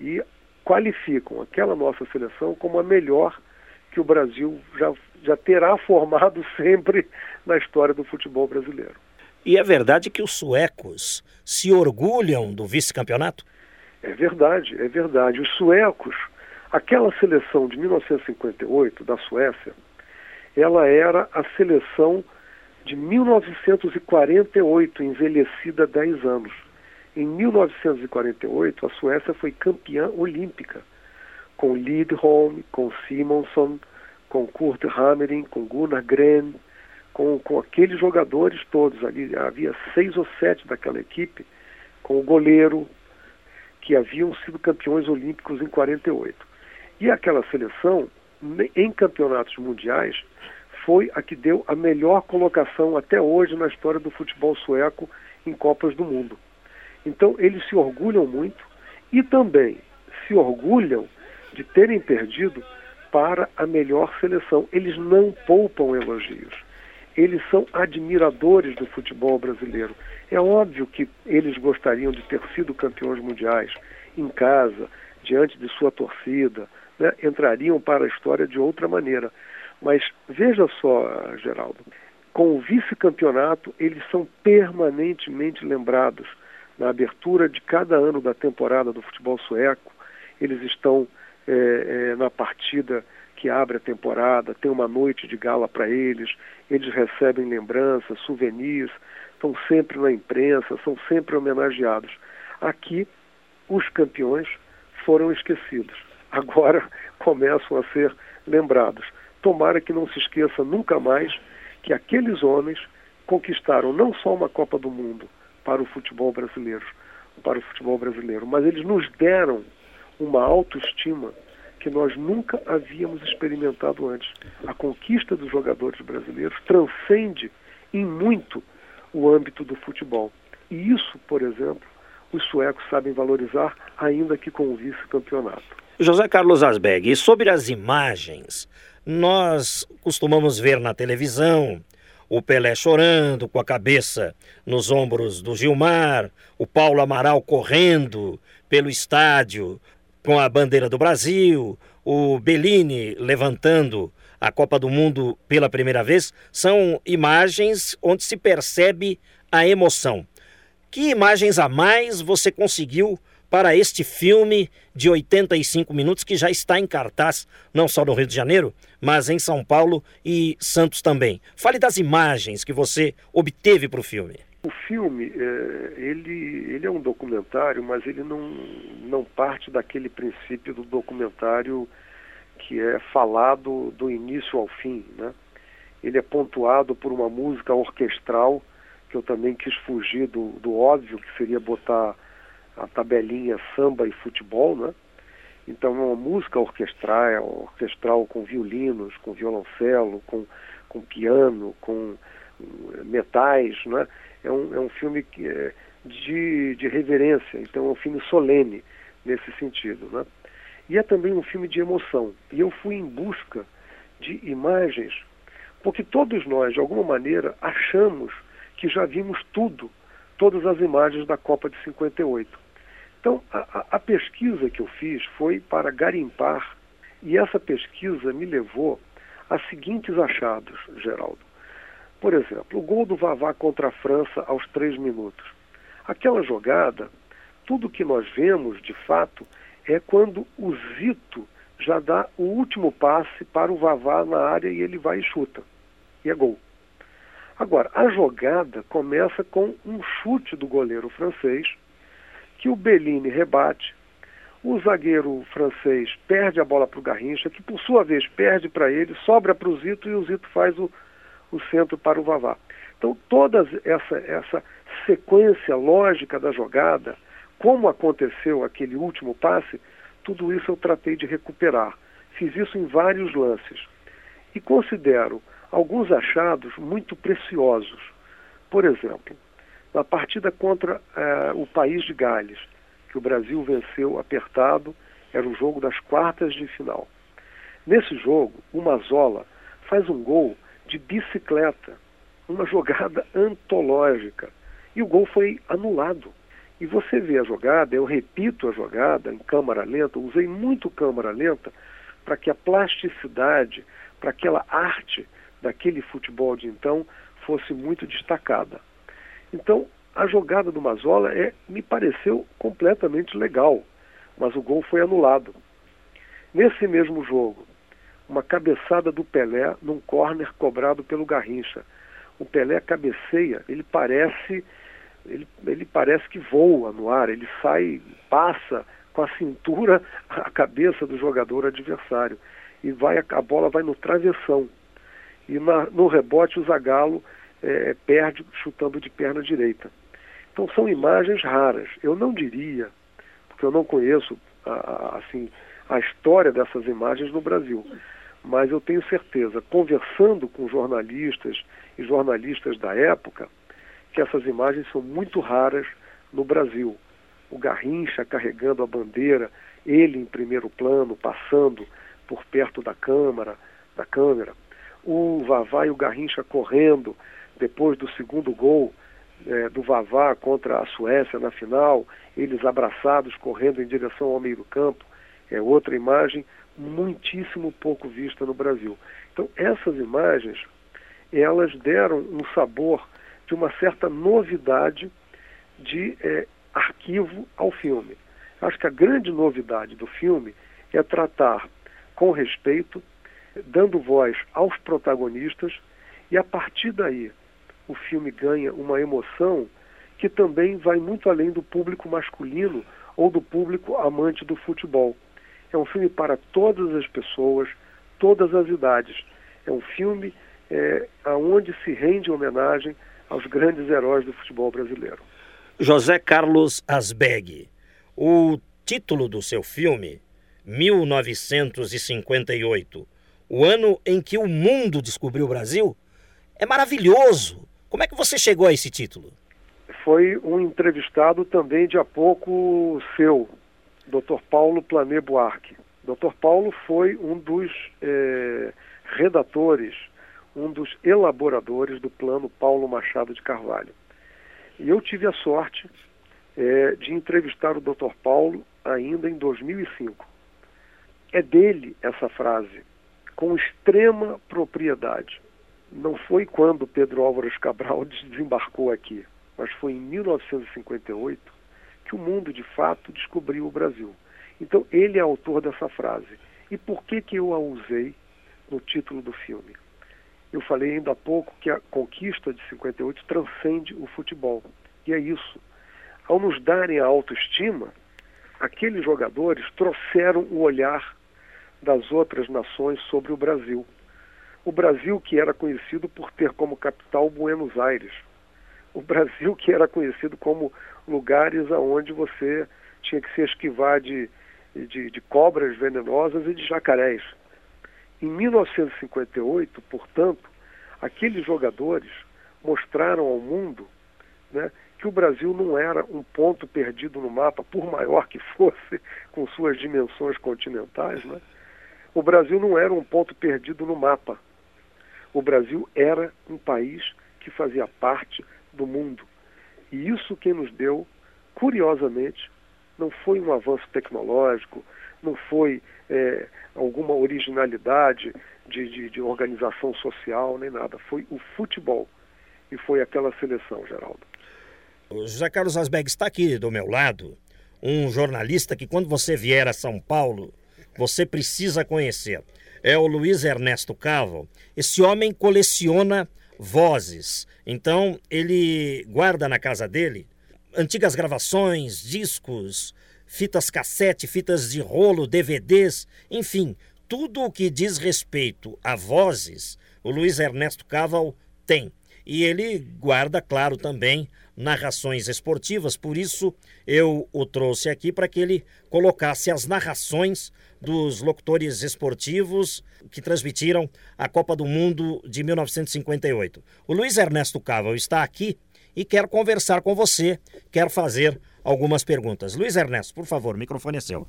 E qualificam aquela nossa seleção como a melhor que o Brasil já, já terá formado sempre na história do futebol brasileiro. E é verdade que os suecos se orgulham do vice-campeonato? É verdade, é verdade. Os suecos, aquela seleção de 1958 da Suécia, ela era a seleção de 1948, envelhecida 10 anos. Em 1948, a Suécia foi campeã olímpica, com Lidholm, com Simonsson, com Kurt Hammering, com Gunnar Gren, com, com aqueles jogadores todos. Ali havia seis ou sete daquela equipe, com o goleiro, que haviam sido campeões olímpicos em 48. E aquela seleção, em campeonatos mundiais, foi a que deu a melhor colocação até hoje na história do futebol sueco em Copas do Mundo. Então, eles se orgulham muito e também se orgulham de terem perdido para a melhor seleção. Eles não poupam elogios. Eles são admiradores do futebol brasileiro. É óbvio que eles gostariam de ter sido campeões mundiais em casa, diante de sua torcida, né? entrariam para a história de outra maneira. Mas veja só, Geraldo, com o vice-campeonato, eles são permanentemente lembrados. Na abertura de cada ano da temporada do futebol sueco, eles estão é, é, na partida que abre a temporada, tem uma noite de gala para eles, eles recebem lembranças, souvenirs, estão sempre na imprensa, são sempre homenageados. Aqui, os campeões foram esquecidos. Agora começam a ser lembrados. Tomara que não se esqueça nunca mais que aqueles homens conquistaram não só uma Copa do Mundo para o futebol brasileiro, para o futebol brasileiro, mas eles nos deram uma autoestima que nós nunca havíamos experimentado antes. A conquista dos jogadores brasileiros transcende em muito o âmbito do futebol. E isso, por exemplo, os suecos sabem valorizar, ainda que com o vice-campeonato. José Carlos Asbeg, e sobre as imagens, nós costumamos ver na televisão o Pelé chorando com a cabeça nos ombros do Gilmar, o Paulo Amaral correndo pelo estádio com a bandeira do Brasil, o Bellini levantando a Copa do Mundo pela primeira vez, são imagens onde se percebe a emoção. Que imagens a mais você conseguiu para este filme de 85 minutos que já está em cartaz, não só no Rio de Janeiro, mas em São Paulo e Santos também? Fale das imagens que você obteve para o filme. O filme, é, ele, ele é um documentário, mas ele não, não parte daquele princípio do documentário que é falado do início ao fim, né? Ele é pontuado por uma música orquestral, que eu também quis fugir do, do óbvio, que seria botar a tabelinha samba e futebol, né? Então é uma música orquestral, orquestral com violinos, com violoncelo, com, com piano, com eh, metais, né? É um, é um filme que é de, de reverência, então é um filme solene nesse sentido, né? E é também um filme de emoção. E eu fui em busca de imagens, porque todos nós, de alguma maneira, achamos que já vimos tudo, todas as imagens da Copa de 58. Então, a, a pesquisa que eu fiz foi para garimpar, e essa pesquisa me levou a seguintes achados, Geraldo. Por exemplo, o gol do Vavá contra a França aos três minutos. Aquela jogada, tudo que nós vemos, de fato, é quando o Zito já dá o último passe para o Vavá na área e ele vai e chuta. E é gol. Agora, a jogada começa com um chute do goleiro francês, que o Bellini rebate, o zagueiro francês perde a bola para o Garrincha, que por sua vez perde para ele, sobra para o Zito e o Zito faz o, o centro para o Vavá. Então, toda essa, essa sequência lógica da jogada, como aconteceu aquele último passe, tudo isso eu tratei de recuperar. Fiz isso em vários lances. E considero alguns achados muito preciosos. Por exemplo, na partida contra eh, o país de Gales, que o Brasil venceu apertado, era o jogo das quartas de final. Nesse jogo, o Mazola faz um gol de bicicleta, uma jogada antológica, e o gol foi anulado. E você vê a jogada, eu repito a jogada em câmara lenta, usei muito câmara lenta para que a plasticidade, para aquela arte daquele futebol de então fosse muito destacada. Então, a jogada do Mazola é, me pareceu completamente legal, mas o gol foi anulado. Nesse mesmo jogo, uma cabeçada do Pelé num córner cobrado pelo Garrincha. O Pelé cabeceia, ele parece ele, ele parece que voa no ar, ele sai, passa com a cintura a cabeça do jogador adversário e vai a, bola vai no travessão e na, no rebote o Zagallo é, perde chutando de perna direita. Então são imagens raras. Eu não diria, porque eu não conheço a, a, assim a história dessas imagens no Brasil, mas eu tenho certeza, conversando com jornalistas e jornalistas da época, que essas imagens são muito raras no Brasil. O Garrincha carregando a bandeira, ele em primeiro plano, passando por perto da câmara, da câmera. O Vavá e o Garrincha correndo depois do segundo gol é, do Vavá contra a Suécia na final, eles abraçados correndo em direção ao meio do campo. É outra imagem muitíssimo pouco vista no Brasil. Então essas imagens, elas deram um sabor de uma certa novidade de é, arquivo ao filme. Acho que a grande novidade do filme é tratar com respeito, dando voz aos protagonistas, e a partir daí o filme ganha uma emoção que também vai muito além do público masculino ou do público amante do futebol. É um filme para todas as pessoas, todas as idades. É um filme é, aonde se rende homenagem aos grandes heróis do futebol brasileiro. José Carlos Asbeg, o título do seu filme, 1958, o ano em que o mundo descobriu o Brasil, é maravilhoso. Como é que você chegou a esse título? Foi um entrevistado também de há pouco seu, Dr. Paulo Plané Buarque. Dr. Paulo foi um dos eh, redatores, um dos elaboradores do plano Paulo Machado de Carvalho. E eu tive a sorte é, de entrevistar o Dr. Paulo ainda em 2005. É dele essa frase, com extrema propriedade. Não foi quando Pedro Álvares Cabral desembarcou aqui, mas foi em 1958 que o mundo de fato descobriu o Brasil. Então ele é autor dessa frase. E por que que eu a usei no título do filme? Eu falei ainda há pouco que a conquista de 58 transcende o futebol. E é isso. Ao nos darem a autoestima, aqueles jogadores trouxeram o olhar das outras nações sobre o Brasil. O Brasil que era conhecido por ter como capital Buenos Aires. O Brasil que era conhecido como lugares aonde você tinha que se esquivar de, de, de cobras venenosas e de jacarés. Em 1958, portanto, aqueles jogadores mostraram ao mundo né, que o Brasil não era um ponto perdido no mapa, por maior que fosse, com suas dimensões continentais. Né? O Brasil não era um ponto perdido no mapa. O Brasil era um país que fazia parte do mundo. E isso que nos deu, curiosamente, não foi um avanço tecnológico, não foi é, alguma originalidade de, de, de, organização social, nem nada. Foi o futebol. E foi aquela seleção, Geraldo. O José Carlos Asbeg está aqui do meu lado, um jornalista que, quando você vier a São Paulo, você precisa conhecer. É o Luiz Ernesto Cavo. Esse homem coleciona vozes. Então, ele guarda na casa dele antigas gravações, discos, fitas cassete, fitas de rolo, DVDs, enfim, tudo o que diz respeito a vozes, o Luiz Ernesto Caval tem. E ele guarda, claro, também narrações esportivas, por isso eu o trouxe aqui para que ele colocasse as narrações dos locutores esportivos que transmitiram a Copa do Mundo de 1958. O Luiz Ernesto Caval está aqui e quer conversar com você, quer fazer algumas perguntas. Luiz Ernesto, por favor, o microfone é seu.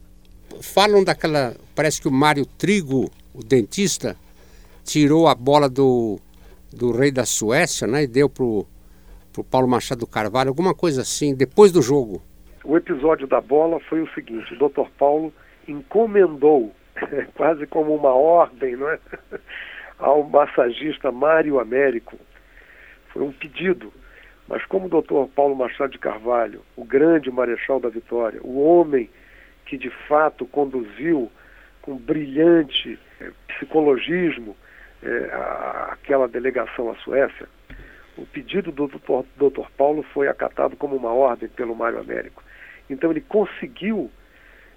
Falam daquela. Parece que o Mário Trigo, o dentista, tirou a bola do, do rei da Suécia né, e deu para o Paulo Machado Carvalho, alguma coisa assim, depois do jogo. O episódio da bola foi o seguinte: o Dr. Paulo encomendou, quase como uma ordem, não é? ao massagista Mário Américo. Foi um pedido mas como o doutor Paulo Machado de Carvalho, o grande marechal da Vitória, o homem que de fato conduziu com brilhante é, psicologismo é, a, aquela delegação à Suécia, o pedido do doutor, doutor Paulo foi acatado como uma ordem pelo Mário Américo. Então ele conseguiu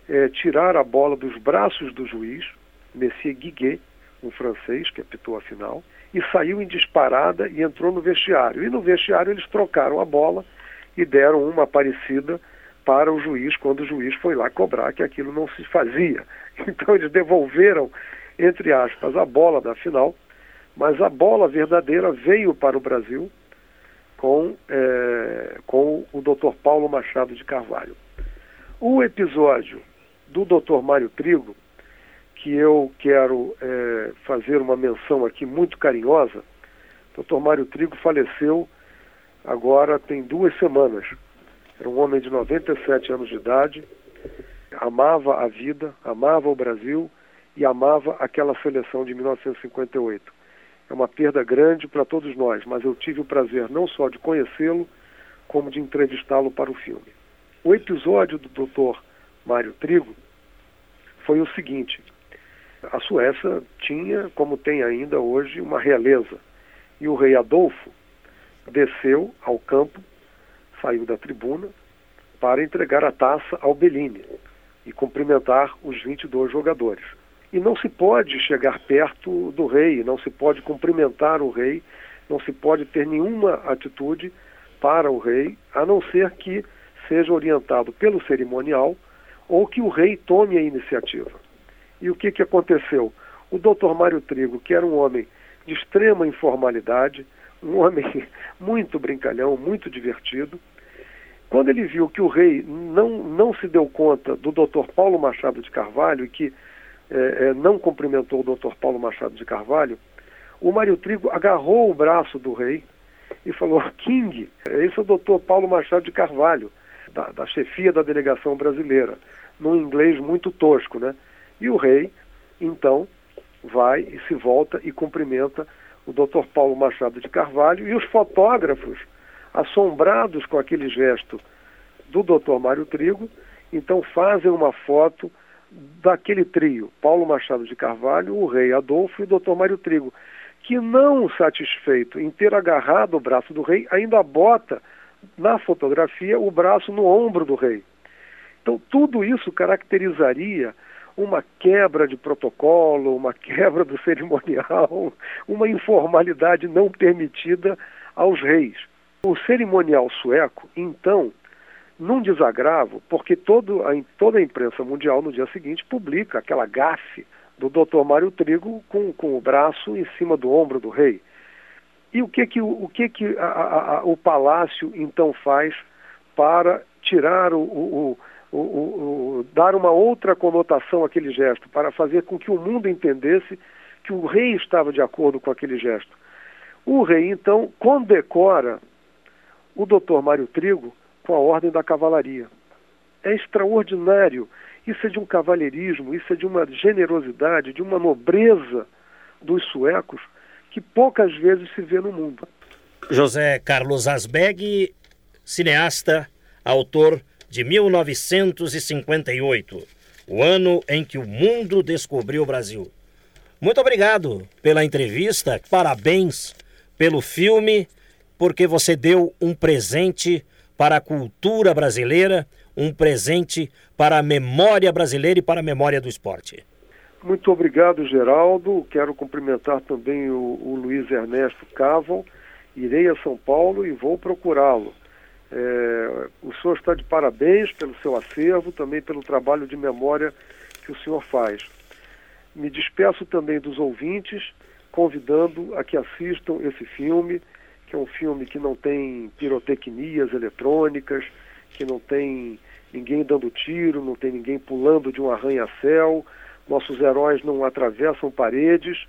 é, tirar a bola dos braços do juiz, Messier Guiguet, um francês que apitou a final, e saiu em disparada e entrou no vestiário. E no vestiário eles trocaram a bola e deram uma parecida para o juiz quando o juiz foi lá cobrar que aquilo não se fazia. Então eles devolveram, entre aspas, a bola da final, mas a bola verdadeira veio para o Brasil com, é, com o Dr. Paulo Machado de Carvalho. O episódio do Dr. Mário Trigo que eu quero é, fazer uma menção aqui muito carinhosa. Dr. Mário Trigo faleceu agora tem duas semanas. Era um homem de 97 anos de idade, amava a vida, amava o Brasil e amava aquela seleção de 1958. É uma perda grande para todos nós, mas eu tive o prazer não só de conhecê-lo, como de entrevistá-lo para o filme. O episódio do Dr. Mário Trigo foi o seguinte: a Suécia tinha, como tem ainda hoje, uma realeza. E o rei Adolfo desceu ao campo, saiu da tribuna, para entregar a taça ao Bellini e cumprimentar os 22 jogadores. E não se pode chegar perto do rei, não se pode cumprimentar o rei, não se pode ter nenhuma atitude para o rei, a não ser que seja orientado pelo cerimonial ou que o rei tome a iniciativa. E o que, que aconteceu? O doutor Mário Trigo, que era um homem de extrema informalidade, um homem muito brincalhão, muito divertido, quando ele viu que o rei não, não se deu conta do doutor Paulo Machado de Carvalho e que é, é, não cumprimentou o doutor Paulo Machado de Carvalho, o Mário Trigo agarrou o braço do rei e falou: King, esse é o doutor Paulo Machado de Carvalho, da, da chefia da delegação brasileira, num inglês muito tosco, né? E o rei, então, vai e se volta e cumprimenta o doutor Paulo Machado de Carvalho e os fotógrafos, assombrados com aquele gesto do doutor Mário Trigo, então fazem uma foto daquele trio, Paulo Machado de Carvalho, o rei Adolfo e o doutor Mário Trigo, que não satisfeito em ter agarrado o braço do rei, ainda bota na fotografia o braço no ombro do rei. Então tudo isso caracterizaria uma quebra de protocolo, uma quebra do cerimonial, uma informalidade não permitida aos reis. O cerimonial sueco, então, num desagravo, porque todo toda a imprensa mundial no dia seguinte publica aquela gafe do Dr. Mário Trigo com, com o braço em cima do ombro do rei. E o que que, o, que, que a, a, a, o palácio então faz para tirar o, o, o, o, dar uma outra conotação àquele gesto, para fazer com que o mundo entendesse que o rei estava de acordo com aquele gesto? O rei então condecora o doutor Mário Trigo com a Ordem da Cavalaria. É extraordinário. Isso é de um cavalheirismo, isso é de uma generosidade, de uma nobreza dos suecos que poucas vezes se vê no mundo. José Carlos Asbeg, cineasta, autor de 1958, o ano em que o mundo descobriu o Brasil. Muito obrigado pela entrevista, parabéns pelo filme, porque você deu um presente para a cultura brasileira, um presente para a memória brasileira e para a memória do esporte. Muito obrigado, Geraldo. Quero cumprimentar também o, o Luiz Ernesto Caval. Irei a São Paulo e vou procurá-lo. É, o senhor está de parabéns pelo seu acervo, também pelo trabalho de memória que o senhor faz. Me despeço também dos ouvintes, convidando a que assistam esse filme que é um filme que não tem pirotecnias eletrônicas, que não tem ninguém dando tiro, não tem ninguém pulando de um arranha-céu, nossos heróis não atravessam paredes,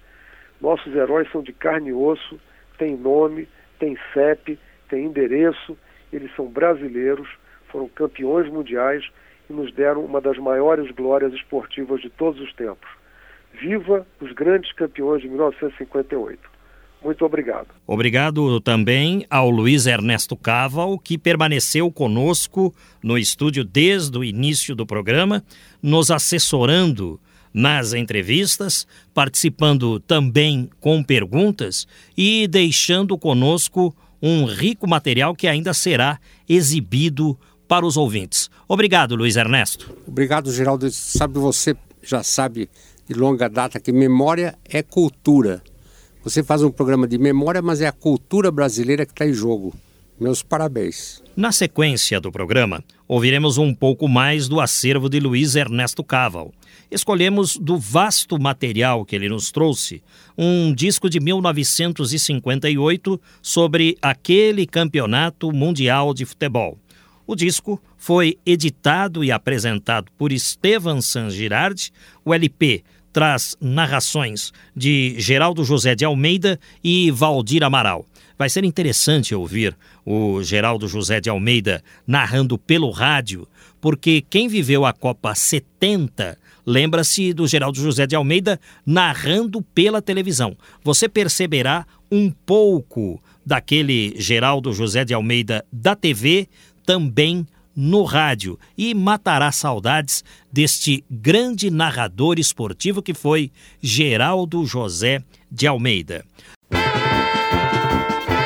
nossos heróis são de carne e osso, têm nome, têm CEP, têm endereço, eles são brasileiros, foram campeões mundiais e nos deram uma das maiores glórias esportivas de todos os tempos. Viva os grandes campeões de 1958! Muito obrigado. Obrigado também ao Luiz Ernesto Caval, que permaneceu conosco no estúdio desde o início do programa, nos assessorando nas entrevistas, participando também com perguntas e deixando conosco um rico material que ainda será exibido para os ouvintes. Obrigado, Luiz Ernesto. Obrigado, Geraldo. Sabe, você já sabe de longa data que memória é cultura. Você faz um programa de memória, mas é a cultura brasileira que está em jogo. Meus parabéns. Na sequência do programa, ouviremos um pouco mais do acervo de Luiz Ernesto Caval. Escolhemos do vasto material que ele nos trouxe um disco de 1958 sobre aquele campeonato mundial de futebol. O disco foi editado e apresentado por Estevan San Girardi, o LP traz narrações de Geraldo José de Almeida e Valdir Amaral. Vai ser interessante ouvir o Geraldo José de Almeida narrando pelo rádio, porque quem viveu a Copa 70 lembra-se do Geraldo José de Almeida narrando pela televisão. Você perceberá um pouco daquele Geraldo José de Almeida da TV também no rádio e matará saudades deste grande narrador esportivo que foi Geraldo José de Almeida.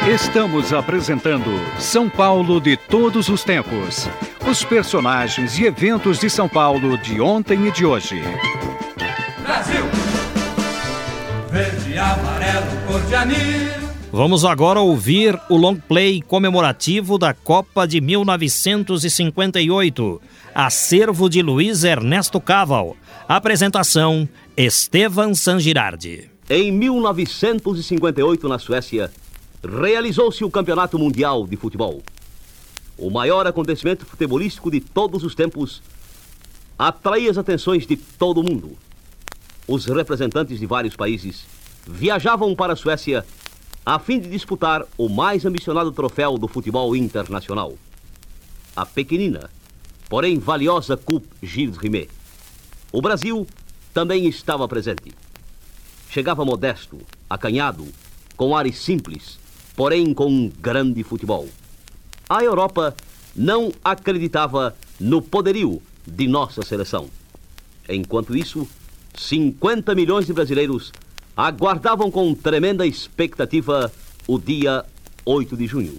Estamos apresentando São Paulo de todos os tempos. Os personagens e eventos de São Paulo de ontem e de hoje. Brasil! Verde, amarelo, cor de anil Vamos agora ouvir o long play comemorativo da Copa de 1958, acervo de Luiz Ernesto Caval. Apresentação: Estevan Sangirardi. Em 1958, na Suécia, realizou-se o Campeonato Mundial de Futebol. O maior acontecimento futebolístico de todos os tempos atraía as atenções de todo o mundo. Os representantes de vários países viajavam para a Suécia a fim de disputar o mais ambicionado troféu do futebol internacional. A pequenina, porém valiosa Coupe Gilles Rimet. O Brasil também estava presente. Chegava modesto, acanhado, com ares simples, porém com um grande futebol. A Europa não acreditava no poderio de nossa seleção. Enquanto isso, 50 milhões de brasileiros aguardavam com tremenda expectativa o dia 8 de junho.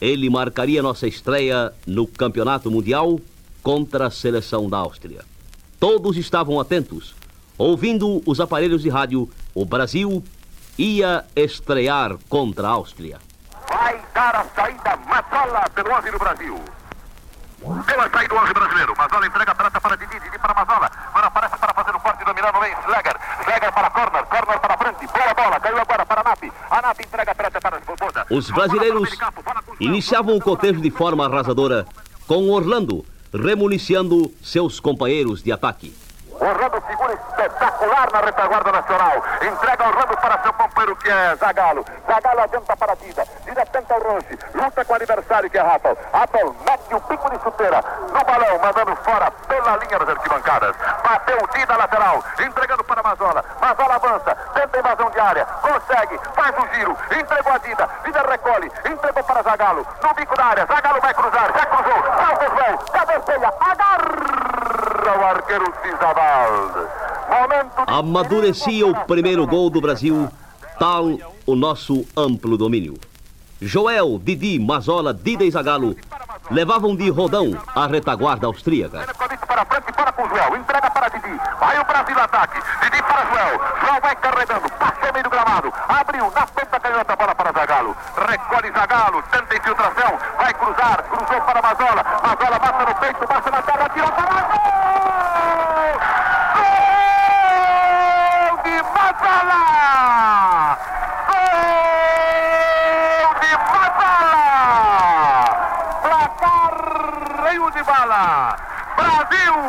Ele marcaria nossa estreia no Campeonato Mundial contra a seleção da Áustria. Todos estavam atentos, ouvindo os aparelhos de rádio. O Brasil ia estrear contra a Áustria. Vai dar a saída Mazzola pelo 11 do Brasil. Saída o 11 brasileiro. Mazola entrega a para Didi, Didi para Mazola. Agora aparece para fazer o forte dominando para corner, corner para frente. Boa bola, caiu agora para Nap. A Nap entrega a para Svoboda. Os brasileiros iniciavam o cotejo de forma arrasadora, com Orlando remuniciando seus companheiros de ataque. Orlando figura espetacular na retaguarda nacional. Entrega Orlando para seu companheiro que é Zagalo. Zagalo adianta para Dida. Dida tenta o Ronche. Luta com o adversário que é Rappel. Rappel mete o pico de chuteira no balão, mandando fora pela linha das arquibancadas. Bateu o Dida lateral. Entregando para Mazola. Mazola avança. Tenta invasão de área. Consegue. Faz o giro. Entregou a Dida. Dida recolhe. Entregou para Zagalo. No bico da área. Zagalo vai cruzar. Já cruzou. Salta o João. Cabeceia. Agarra o arqueiro Cisaval. Amadurecia o primeiro gol do Brasil, tal o nosso amplo domínio. Joel, Didi, Mazola, Dida e Zagalo levavam de rodão a retaguarda austríaca. Vai o Brasil ataque, Didi para Joel, Joel vai carregando, meio do gramado, na canhota para Zagalo, recolhe Zagalo, tenta infiltração, vai cruzar, cruzou para Mazola, Mazola bate no peito, bate na terra, tira para gol! Brasil 1, um,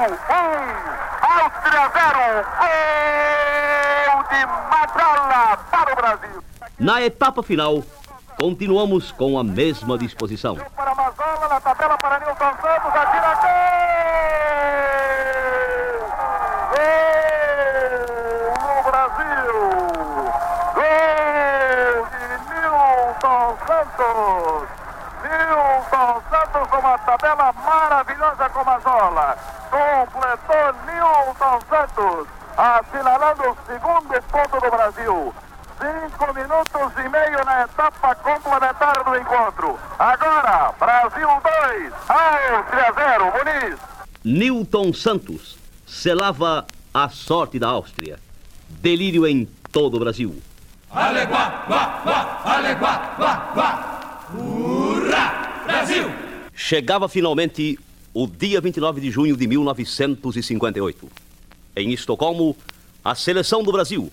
Áustria 0. Gol de Madrola para o Brasil. Na etapa final, continuamos com a mesma disposição. Para Mazola, na tabela para Nilson Santos, atira gol! Gol com uma tabela maravilhosa com Mazola. Completou Nilson Santos, assinalando o segundo ponto do Brasil. Cinco minutos e meio na etapa complementar do encontro. Agora, Brasil 2, Áustria 0, Muniz. Nilton Santos selava a sorte da Áustria. Delírio em todo o Brasil. Aleguá, guá, guá, aleguá, guá, guá. Hurra! Brasil! Chegava finalmente o dia 29 de junho de 1958. Em Estocolmo, a seleção do Brasil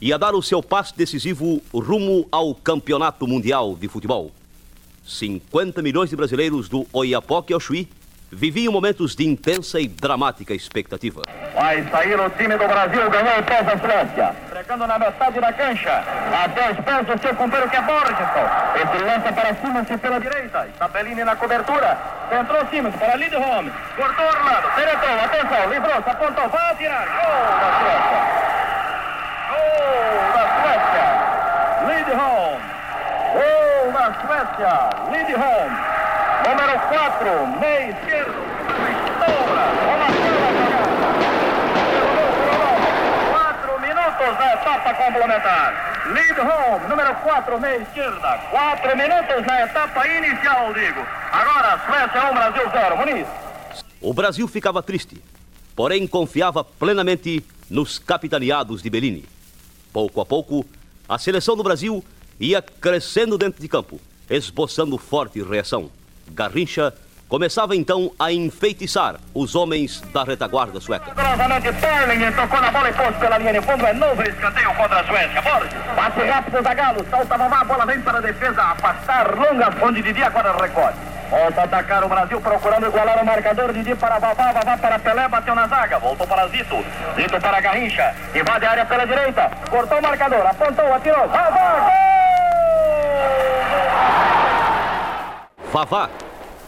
ia dar o seu passo decisivo rumo ao Campeonato Mundial de Futebol. 50 milhões de brasileiros do Oiapoque ao Chuí viviam momentos de intensa e dramática expectativa. Vai sair o time do Brasil, ganhou o pés da Suécia. Pregando na metade da cancha. Até os pés do seu companheiro que é Borges. Esse lança para cima, se pela direita. Tabelini na cobertura. Entrou Simas para Lidholm. Cortou Orlando. Penetrou. Atenção. Livrou-se. Apontou. Vai atirar. Gol da Suécia. Gol da Suécia. Lidholm. Gol da Suécia. Lidholm. Número 4, meio esquerdo. Estoura. Minutos na etapa complementar. Lead home, número 4, meia esquerda. Quatro minutos na etapa inicial, digo. Agora, Suécia 1, Brasil 0. Muniz. O Brasil ficava triste, porém confiava plenamente nos capitaneados de Bellini. Pouco a pouco, a seleção do Brasil ia crescendo dentro de campo, esboçando forte reação. Garrincha começava então a enfeitiçar os homens da retaguarda sueca. Cruzamento de Perling, tocou na bola e pôs pela linha de fundo. É novo escanteio contra a Suécia. Borges, passe rápido Zagallo, salta Vavá, a bola vem para a defesa, afastar longa, onde Didi agora recorre. Volta a atacar o Brasil, procurando igualar o marcador. Didi para Vavá, Vavá para Pelé, bateu na zaga. Voltou para Zito, Zito para Garrincha. Invade a área pela direita, cortou o marcador, apontou, atirou. Vavá, Vavá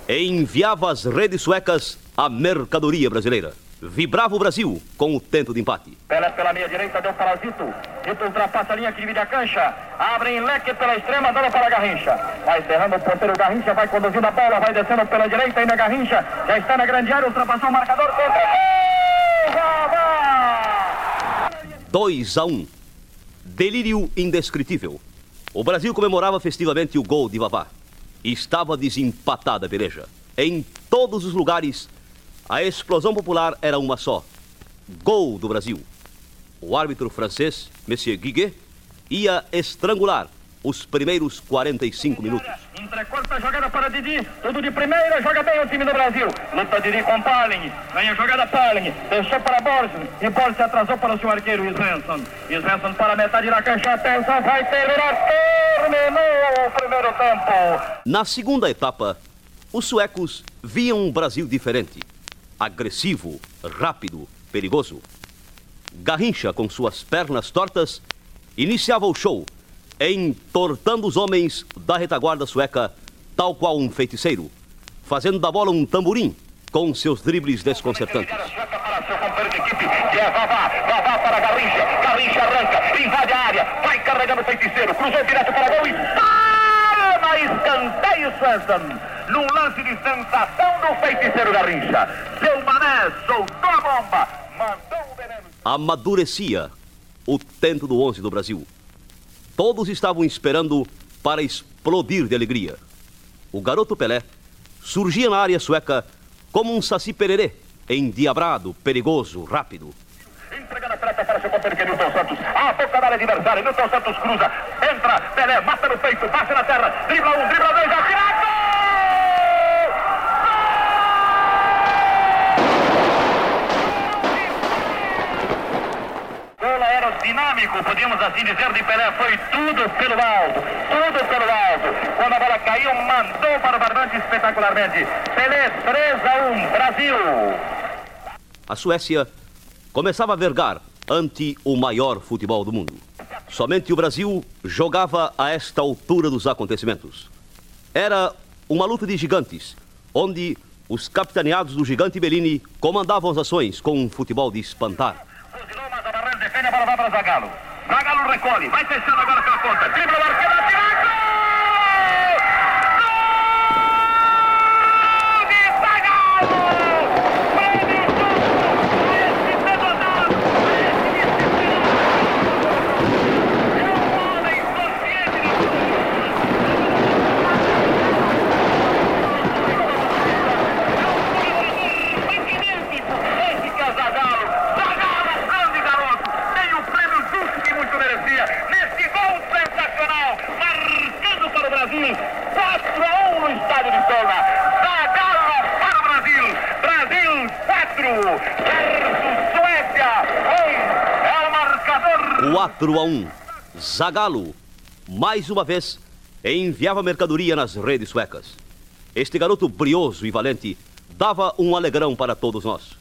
enviava às redes suecas a mercadoria brasileira. Vibrava o Brasil com o tento de empate. Pelé pela meia direita, deu para Zito. Zito ultrapassa a linha que divide a cancha. Abre em leque pela extrema, dando para Garrincha. Vai encerrando o ponteiro Garrincha, vai conduzindo a bola, vai descendo pela direita, ainda Garrincha. Já está na grande área, ultrapassou o marcador. Contra... 2 a 1. Um. Delírio indescritível. O Brasil comemorava festivamente o gol de Vavá. Estava desempatada a peleja. Em todos os lugares, a explosão popular era uma só. Gol do Brasil. O árbitro francês, Monsieur Guiguet, ia estrangular os primeiros 45 minutos. Entrecorta a jogada para Didi. Tudo de primeira, joga bem o time do Brasil. Luta Didi com Palling. Ganha a jogada Palling. Deixou para Borges. E Borges atrasou para o seu arqueiro Svensson. Svensson para a metade da cancha. Atenção, vai terminar. Terminou o primeiro tempo. Na segunda etapa, os suecos viam um Brasil diferente. Agressivo, rápido, perigoso. Garrincha, com suas pernas tortas, iniciava o show entortando os homens da retaguarda sueca, tal qual um feiticeiro, fazendo da bola um tamborim com seus dribles desconcertantes. Que Vavá, Vavá para Garrincha, Garrincha arranca, invade a área, vai carregando o feiticeiro, cruzou direto para gol palma, escanteio Svensson, num lance de sensação do feiticeiro Garrincha. Seu Mané soltou a bomba, mandou o veneno. Amadurecia o tento do 11 do Brasil. Todos estavam esperando para explodir de alegria. O garoto Pelé surgia na área sueca como um saci pererê, endiabrado, perigoso, rápido. Entrega na trata para seu companheiro que é Nilton Santos. A boca da área adversária. Nilton Santos cruza. Entra. Pelé mata no peito. Bate na terra. Dribla um, dribla dois. Atira. Gol aerodinâmico, podíamos assim dizer, de Pelé. Foi tudo pelo alto. Tudo pelo alto. Quando a bola caiu, mandou para o barbante espetacularmente. Pelé 3 a 1. Brasil. A Suécia começava a vergar ante o maior futebol do mundo. Somente o Brasil jogava a esta altura dos acontecimentos. Era uma luta de gigantes, onde os capitaneados do gigante Bellini comandavam as ações com um futebol de espantar. Defende a bola vai para Zagallo. Zagallo recolhe. Vai fechando agora pela ponta. Dribla o arqueiro. Atira. Gol de Zagallo! Esse que é Zagallo. Zagallo, grande garoto. Tem o prêmio justo que muito merecia. Nesse gol sensacional. Marcando para o Brasil. 4 a 1 no estádio de Solna. Zagallo para o Brasil. Brasil 4 versus Suécia 1. É o marcador. 4 a 1. Zagallo, mais uma vez, enviava mercadoria nas redes suecas. Este garoto brioso e valente dava um alegrão para todos nós.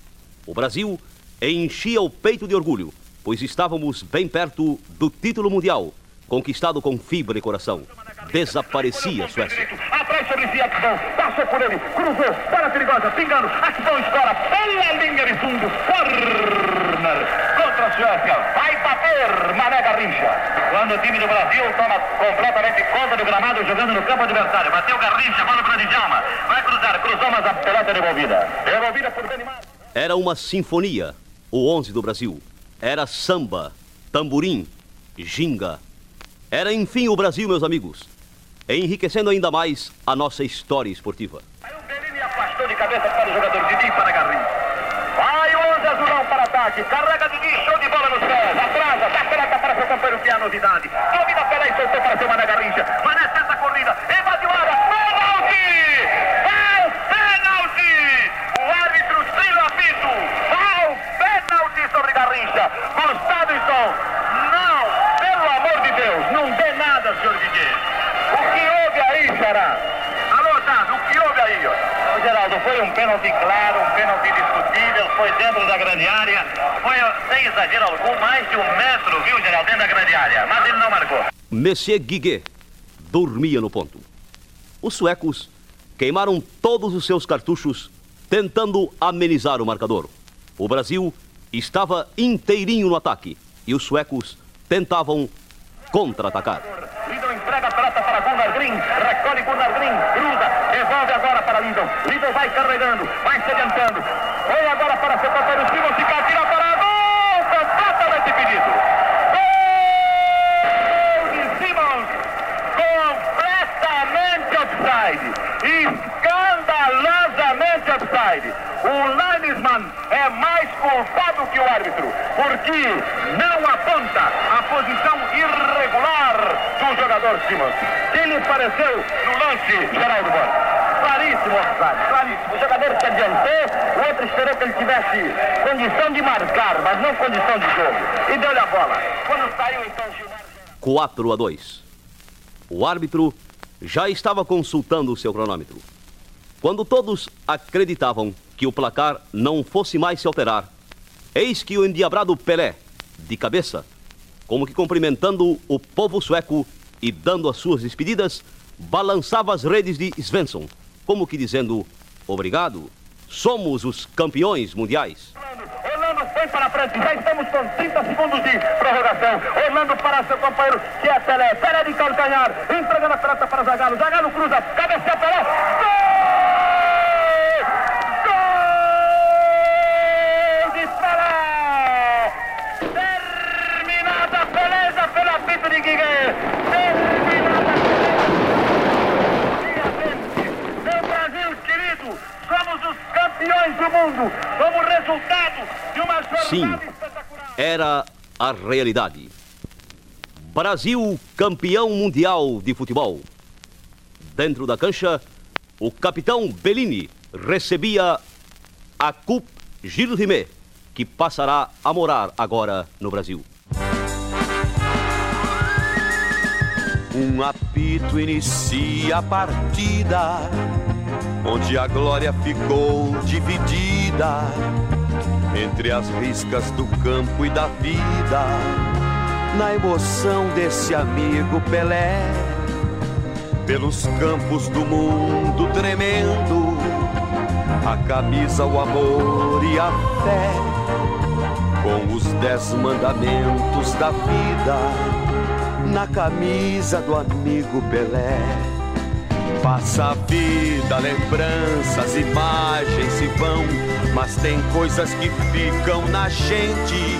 O Brasil enchia o peito de orgulho, pois estávamos bem perto do título mundial, conquistado com fibra e coração. Desaparecia a Suécia. Passou por ele. Cruzou. Perigosa. Pingando. Estoura. Pela linha de fundo. Corner. Contra a Suécia. Vai bater Mané Garrincha. Quando o time do Brasil toma completamente conta do gramado jogando no campo adversário. Bateu Garrincha. Bola para Djalma. Vai cruzar. Cruzou, mas a pelota é devolvida. Devolvida por Benimar. Era uma sinfonia, o 11 do Brasil. Era samba, tamborim, ginga. Era, enfim, o Brasil, meus amigos. Enriquecendo ainda mais a nossa história esportiva. Bellini afastou de cabeça para o jogador Didi para Garrincha. 11 azulão para ataque. Carrega Didi, show de bola nos pés. Atrasa, dá para seu companheiro que é a novidade. Domina Pelé e soltou para seu Mané Garrincha. pênalti claro, um pênalti discutível, foi dentro da grande área, foi sem exagero algum, mais de um metro, viu, Geraldo, dentro da grande área, mas ele não marcou. Monsieur Guiguet dormia no ponto. Os suecos queimaram todos os seus cartuchos tentando amenizar o marcador. O Brasil estava inteirinho no ataque e os suecos tentavam contra-atacar. Lidon entrega a pelota para Gunnar Green, recolhe Gunnar Green, gruda, devolve agora para Lidon. Lidon vai carregando, vai se adiantando. Foi agora para seu companheiro Simon, fica tira para gol, completamente impedido. Gol de Simons, completamente offside, escandalosamente offside. O linesman é mais culpado que o árbitro, porque não aponta a posição irregular do jogador Simons. Que lhe pareceu no lance, Geraldo Borges? Claríssimo, claríssimo. O jogador se adiantou, o outro esperou que ele tivesse condição de marcar, mas não condição de jogo. E deu-lhe a bola. Quando saiu, então, Gilmar... 4 a 2. O árbitro já estava consultando o seu cronômetro. Quando todos acreditavam que o placar não fosse mais se alterar, eis que o endiabrado Pelé, de cabeça, como que cumprimentando o povo sueco e dando as suas despedidas, balançava as redes de Svensson, como que dizendo: Obrigado, somos os campeões mundiais. Orlando foi para frente, já estamos com 30 segundos de prorrogação. Orlando para seu companheiro, que é Pelé. Pelé de calcanhar, entregando a pelota para Zagallo. Zagallo cruza, cabeceia Pelé. Gol! Gol de Pelé! Terminada a beleza pela pita de Guiguet. Terminada a Meu Brasil querido, somos os campeões do mundo. Como resultado de uma jornada Sim, era a realidade. Brasil campeão mundial de futebol. Dentro da cancha, o capitão Bellini recebia a Coupe Gilles Rimet, que passará a morar agora no Brasil. Um apito inicia a partida, onde a glória ficou dividida entre as riscas do campo e da vida. Na emoção desse amigo Pelé, pelos campos do mundo tremendo, a camisa, o amor e a fé, com os dez mandamentos da vida na camisa do amigo Pelé. Passa a vida, lembranças, imagens se vão, mas tem coisas que ficam na gente.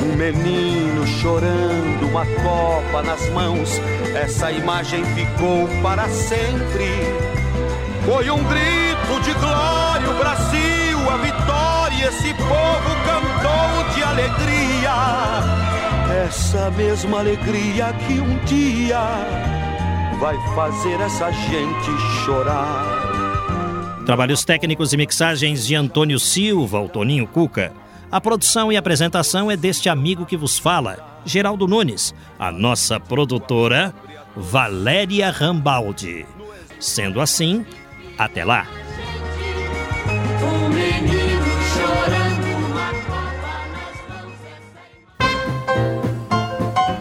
Um menino chorando, uma copa nas mãos, essa imagem ficou para sempre. Foi um grito de glória, o Brasil, a vitória, esse povo cantou de alegria. Essa mesma alegria que um dia vai fazer essa gente chorar. Trabalhos técnicos e mixagens de Antônio Silva, o Toninho Cuca. A produção e apresentação é deste amigo que vos fala, Geraldo Nunes. A nossa produtora, Valéria Rambaldi. Sendo assim, até lá.